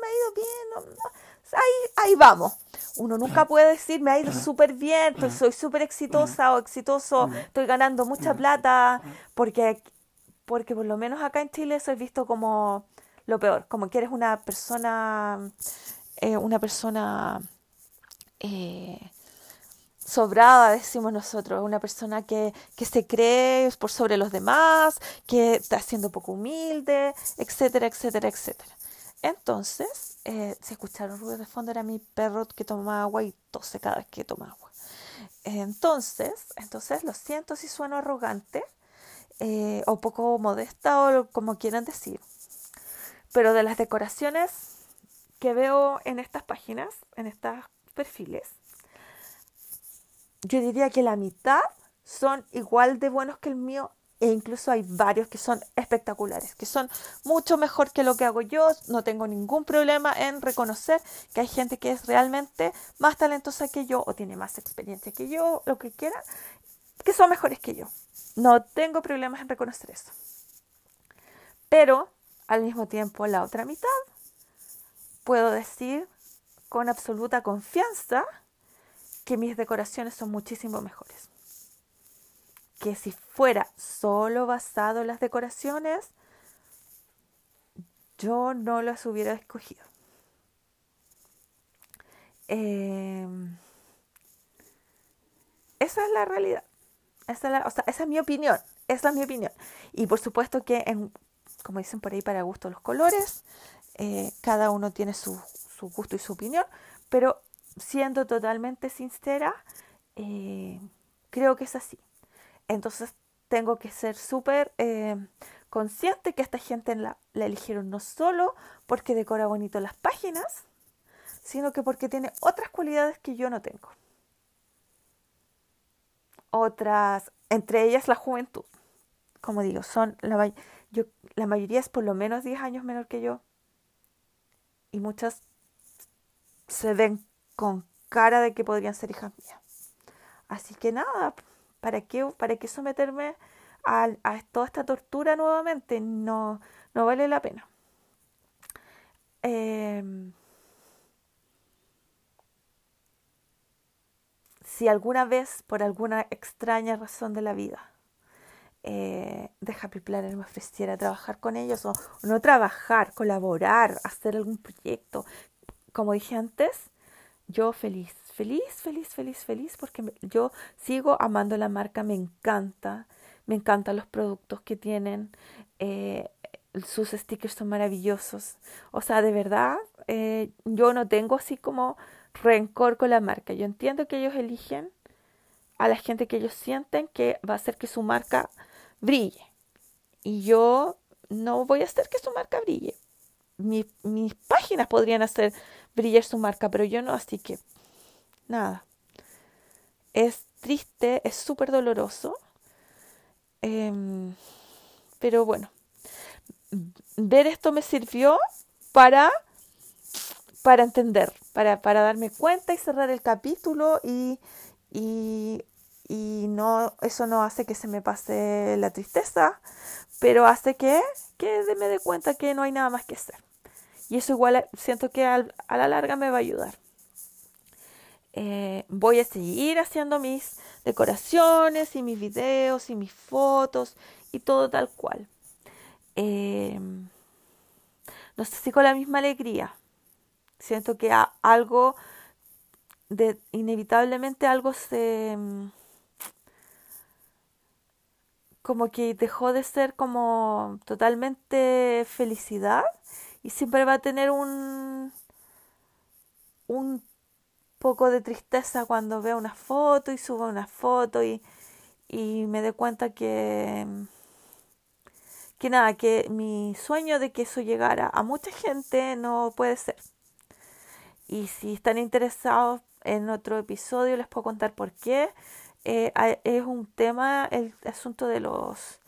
me ha ido bien, ahí, ahí vamos. Uno nunca puede decir, me ha ido súper bien, soy súper exitosa o exitoso, estoy ganando mucha plata, porque, porque por lo menos acá en Chile es visto como lo peor, como que eres una persona, eh, una persona eh, sobrada, decimos nosotros, una persona que, que, se cree por sobre los demás, que está siendo poco humilde, etcétera, etcétera, etcétera. Entonces, eh, si escucharon ruido de fondo, era mi perro que toma agua y tose cada vez que toma agua. Entonces, entonces lo siento si sueno arrogante eh, o poco modesta o como quieran decir. Pero de las decoraciones que veo en estas páginas, en estas perfiles, yo diría que la mitad son igual de buenos que el mío e incluso hay varios que son espectaculares, que son mucho mejor que lo que hago yo. No tengo ningún problema en reconocer que hay gente que es realmente más talentosa que yo o tiene más experiencia que yo, lo que quieran, que son mejores que yo. No tengo problemas en reconocer eso. Pero al mismo tiempo, la otra mitad, puedo decir con absoluta confianza que mis decoraciones son muchísimo mejores. Que si fuera solo basado en las decoraciones, yo no las hubiera escogido. Em, esa es la realidad. Esa es, esa es mi opinión. Esa es mi opinión. Y por supuesto que, en, como dicen por ahí, para gusto los colores, eh, cada uno tiene su, su, gusto y su opinión, pero siendo totalmente sincera, eh, creo que es así. Entonces tengo que ser súper eh, consciente que esta gente la, eligieron no solo porque decora bonito las páginas, sino que porque tiene otras cualidades que yo no tengo. Otras, entre ellas la juventud. Como digo, son la, yo, la mayoría es por lo menos 10 años menor que yo. Y muchas se ven con cara de que podrían ser hijas mías. Así que nada, ¿para qué, para qué someterme a, toda esta tortura nuevamente? No, no vale la pena. Eh, si alguna vez, por alguna extraña razón de la vida, eh, de Happy Planner me ofreciera trabajar con ellos o, no trabajar, colaborar, hacer algún proyecto, como dije antes, yo feliz, feliz, feliz, feliz, feliz, porque yo sigo amando la marca, me encanta, me encantan los productos que tienen, eh, sus stickers son maravillosos, o sea, de verdad, eh, yo no tengo así como rencor con la marca. Yo entiendo que ellos eligen a la gente que ellos sienten que va a hacer que su marca brille. Y yo no voy a hacer que su marca brille. mis páginas podrían hacer brillar su marca, pero yo no, así que nada. Es triste, es súper doloroso. Em, pero bueno, ver esto me sirvió para para entender, para, para darme cuenta y cerrar el capítulo y, y, y, no, eso no hace que se me pase la tristeza, pero hace que, que me dé cuenta que no hay nada más que hacer. Y eso igual siento que a la larga me va a ayudar. Eh, voy a seguir haciendo mis decoraciones y mis videos y mis fotos y todo tal cual. Eh, no sé si con la misma alegría, Siento que algo, de, inevitablemente algo se... Como que dejó de ser como totalmente felicidad y siempre va a tener un un poco de tristeza cuando veo una foto y subo una foto y, y me doy cuenta que que nada, que mi sueño de que eso llegara a mucha gente no puede ser. Y si están interesados en otro episodio, les puedo contar por qué. Eh, es un tema, el asunto de los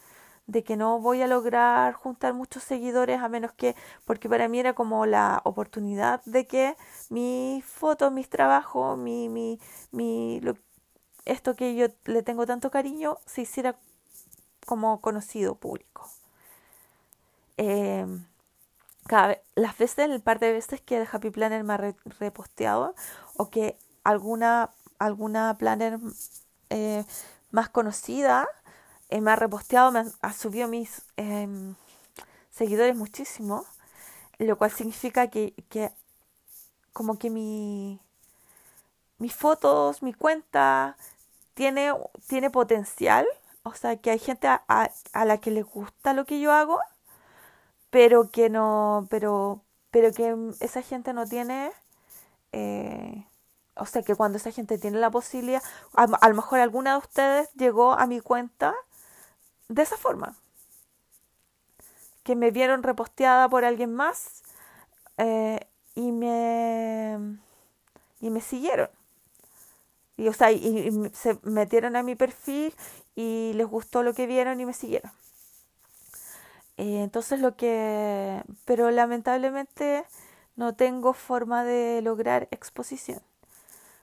de que no voy a lograr juntar muchos seguidores a menos que, porque para mí era como la oportunidad de que mis fotos, mis trabajos, mi, mi, mi, esto que yo le tengo tanto cariño, se hiciera como conocido público. Eh, las veces, el par de veces que el Happy Planner me ha reposteado o que alguna, alguna planner eh, más conocida eh, me ha reposteado, me ha, subido mis em, seguidores muchísimo, lo cual significa que, que como que mi, mis fotos, mi cuenta tiene, tiene potencial, o sea que hay gente a, a la que le gusta lo que yo hago pero que no, pero, pero que esa gente no tiene, eh, o sea, que cuando esa gente tiene la posibilidad, a, lo mejor alguna de ustedes llegó a mi cuenta de esa forma, que me vieron reposteada por alguien más eh, y me y me siguieron. Y, o sea, y se metieron a mi perfil y les gustó lo que vieron y me siguieron. Eh, entonces lo que, pero lamentablemente no tengo forma de lograr exposición.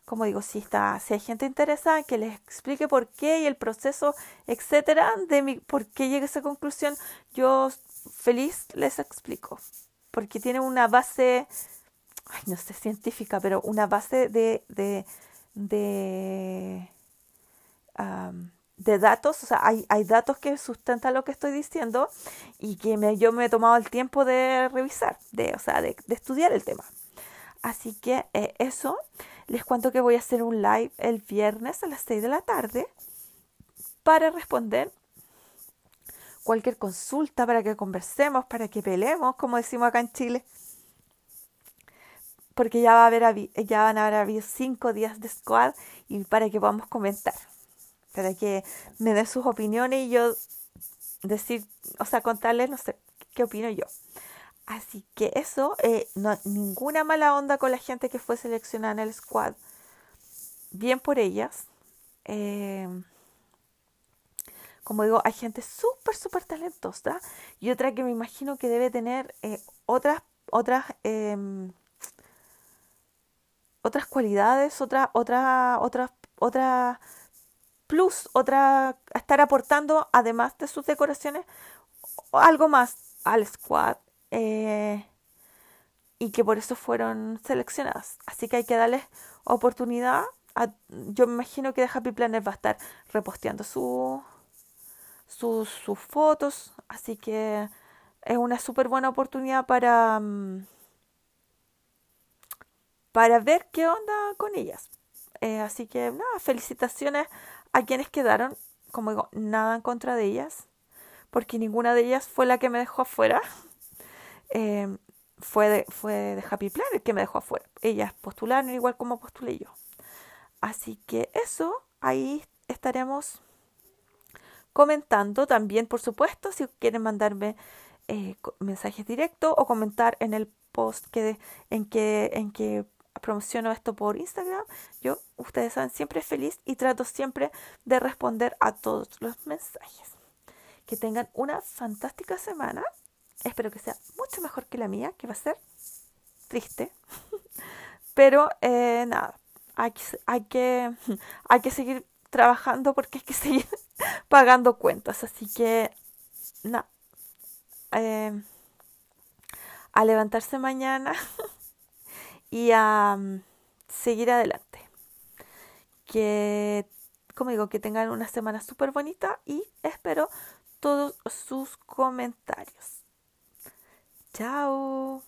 Como digo, si está, si hay gente interesada que les explique por qué y el proceso, etcétera, de mi, por qué llegué a esa conclusión, yo feliz les explico. Porque tiene una base, ay, no sé, científica, pero una base de, de, de de datos, o sea, hay, hay, datos que sustentan lo que estoy diciendo y que yo me he tomado el tiempo de revisar, de, o sea, de, estudiar el tema. Así que eh, eso, Les cuento que voy a hacer un live el viernes a las 6 de la tarde para responder cualquier consulta, para que conversemos, para que peleemos, como decimos acá en Chile. Porque ya, va a haber, ya van a haber cinco días de squad y para que podamos comentar, para que me den sus opiniones y yo decir, o sea, contarles, no sé, qué opino yo. Así que eso, eh, no, ninguna mala onda con la gente que fue seleccionada en el squad. Bien por ellas. Eh, como digo, hay gente súper, súper talentosa y otra que me imagino que debe tener eh, otras, otras, em, otras cualidades, otra, otra, otra, otra plus, otra, estar aportando, además de sus decoraciones, algo más al squad eh, y que por eso fueron seleccionadas. Así que hay que darles oportunidad. yo me imagino que The Happy Planner va a estar reposteando su, sus, fotos, así que es una súper buena oportunidad para, mm, para ver qué onda con ellas. Eh, así que nada, felicitaciones a quienes quedaron. Como digo, nada en contra de ellas, porque ninguna de ellas fue la que me dejó afuera. Em, fue, de, fue de Happy Planet que me dejó afuera. Ellas postularon igual como postulé yo. Así que eso, ahí estaremos comentando también, por supuesto, si quieren mandarme eh, mensajes directos o comentar en el post que, en, que, en que promociono esto por Instagram. Yo, ustedes saben, siempre feliz y trato siempre de responder a todos los mensajes. Que tengan una fantástica semana. Espero que sea mucho mejor que la mía, que va a ser triste. Pero eh, nada, hay hay, que, hay que seguir trabajando porque hay que seguir pagando cuentas. Así que, nada. Eh, a levantarse mañana y a mm, seguir adelante. Que, como digo, que tengan una semana súper bonita y espero todos sus comentarios. Chao.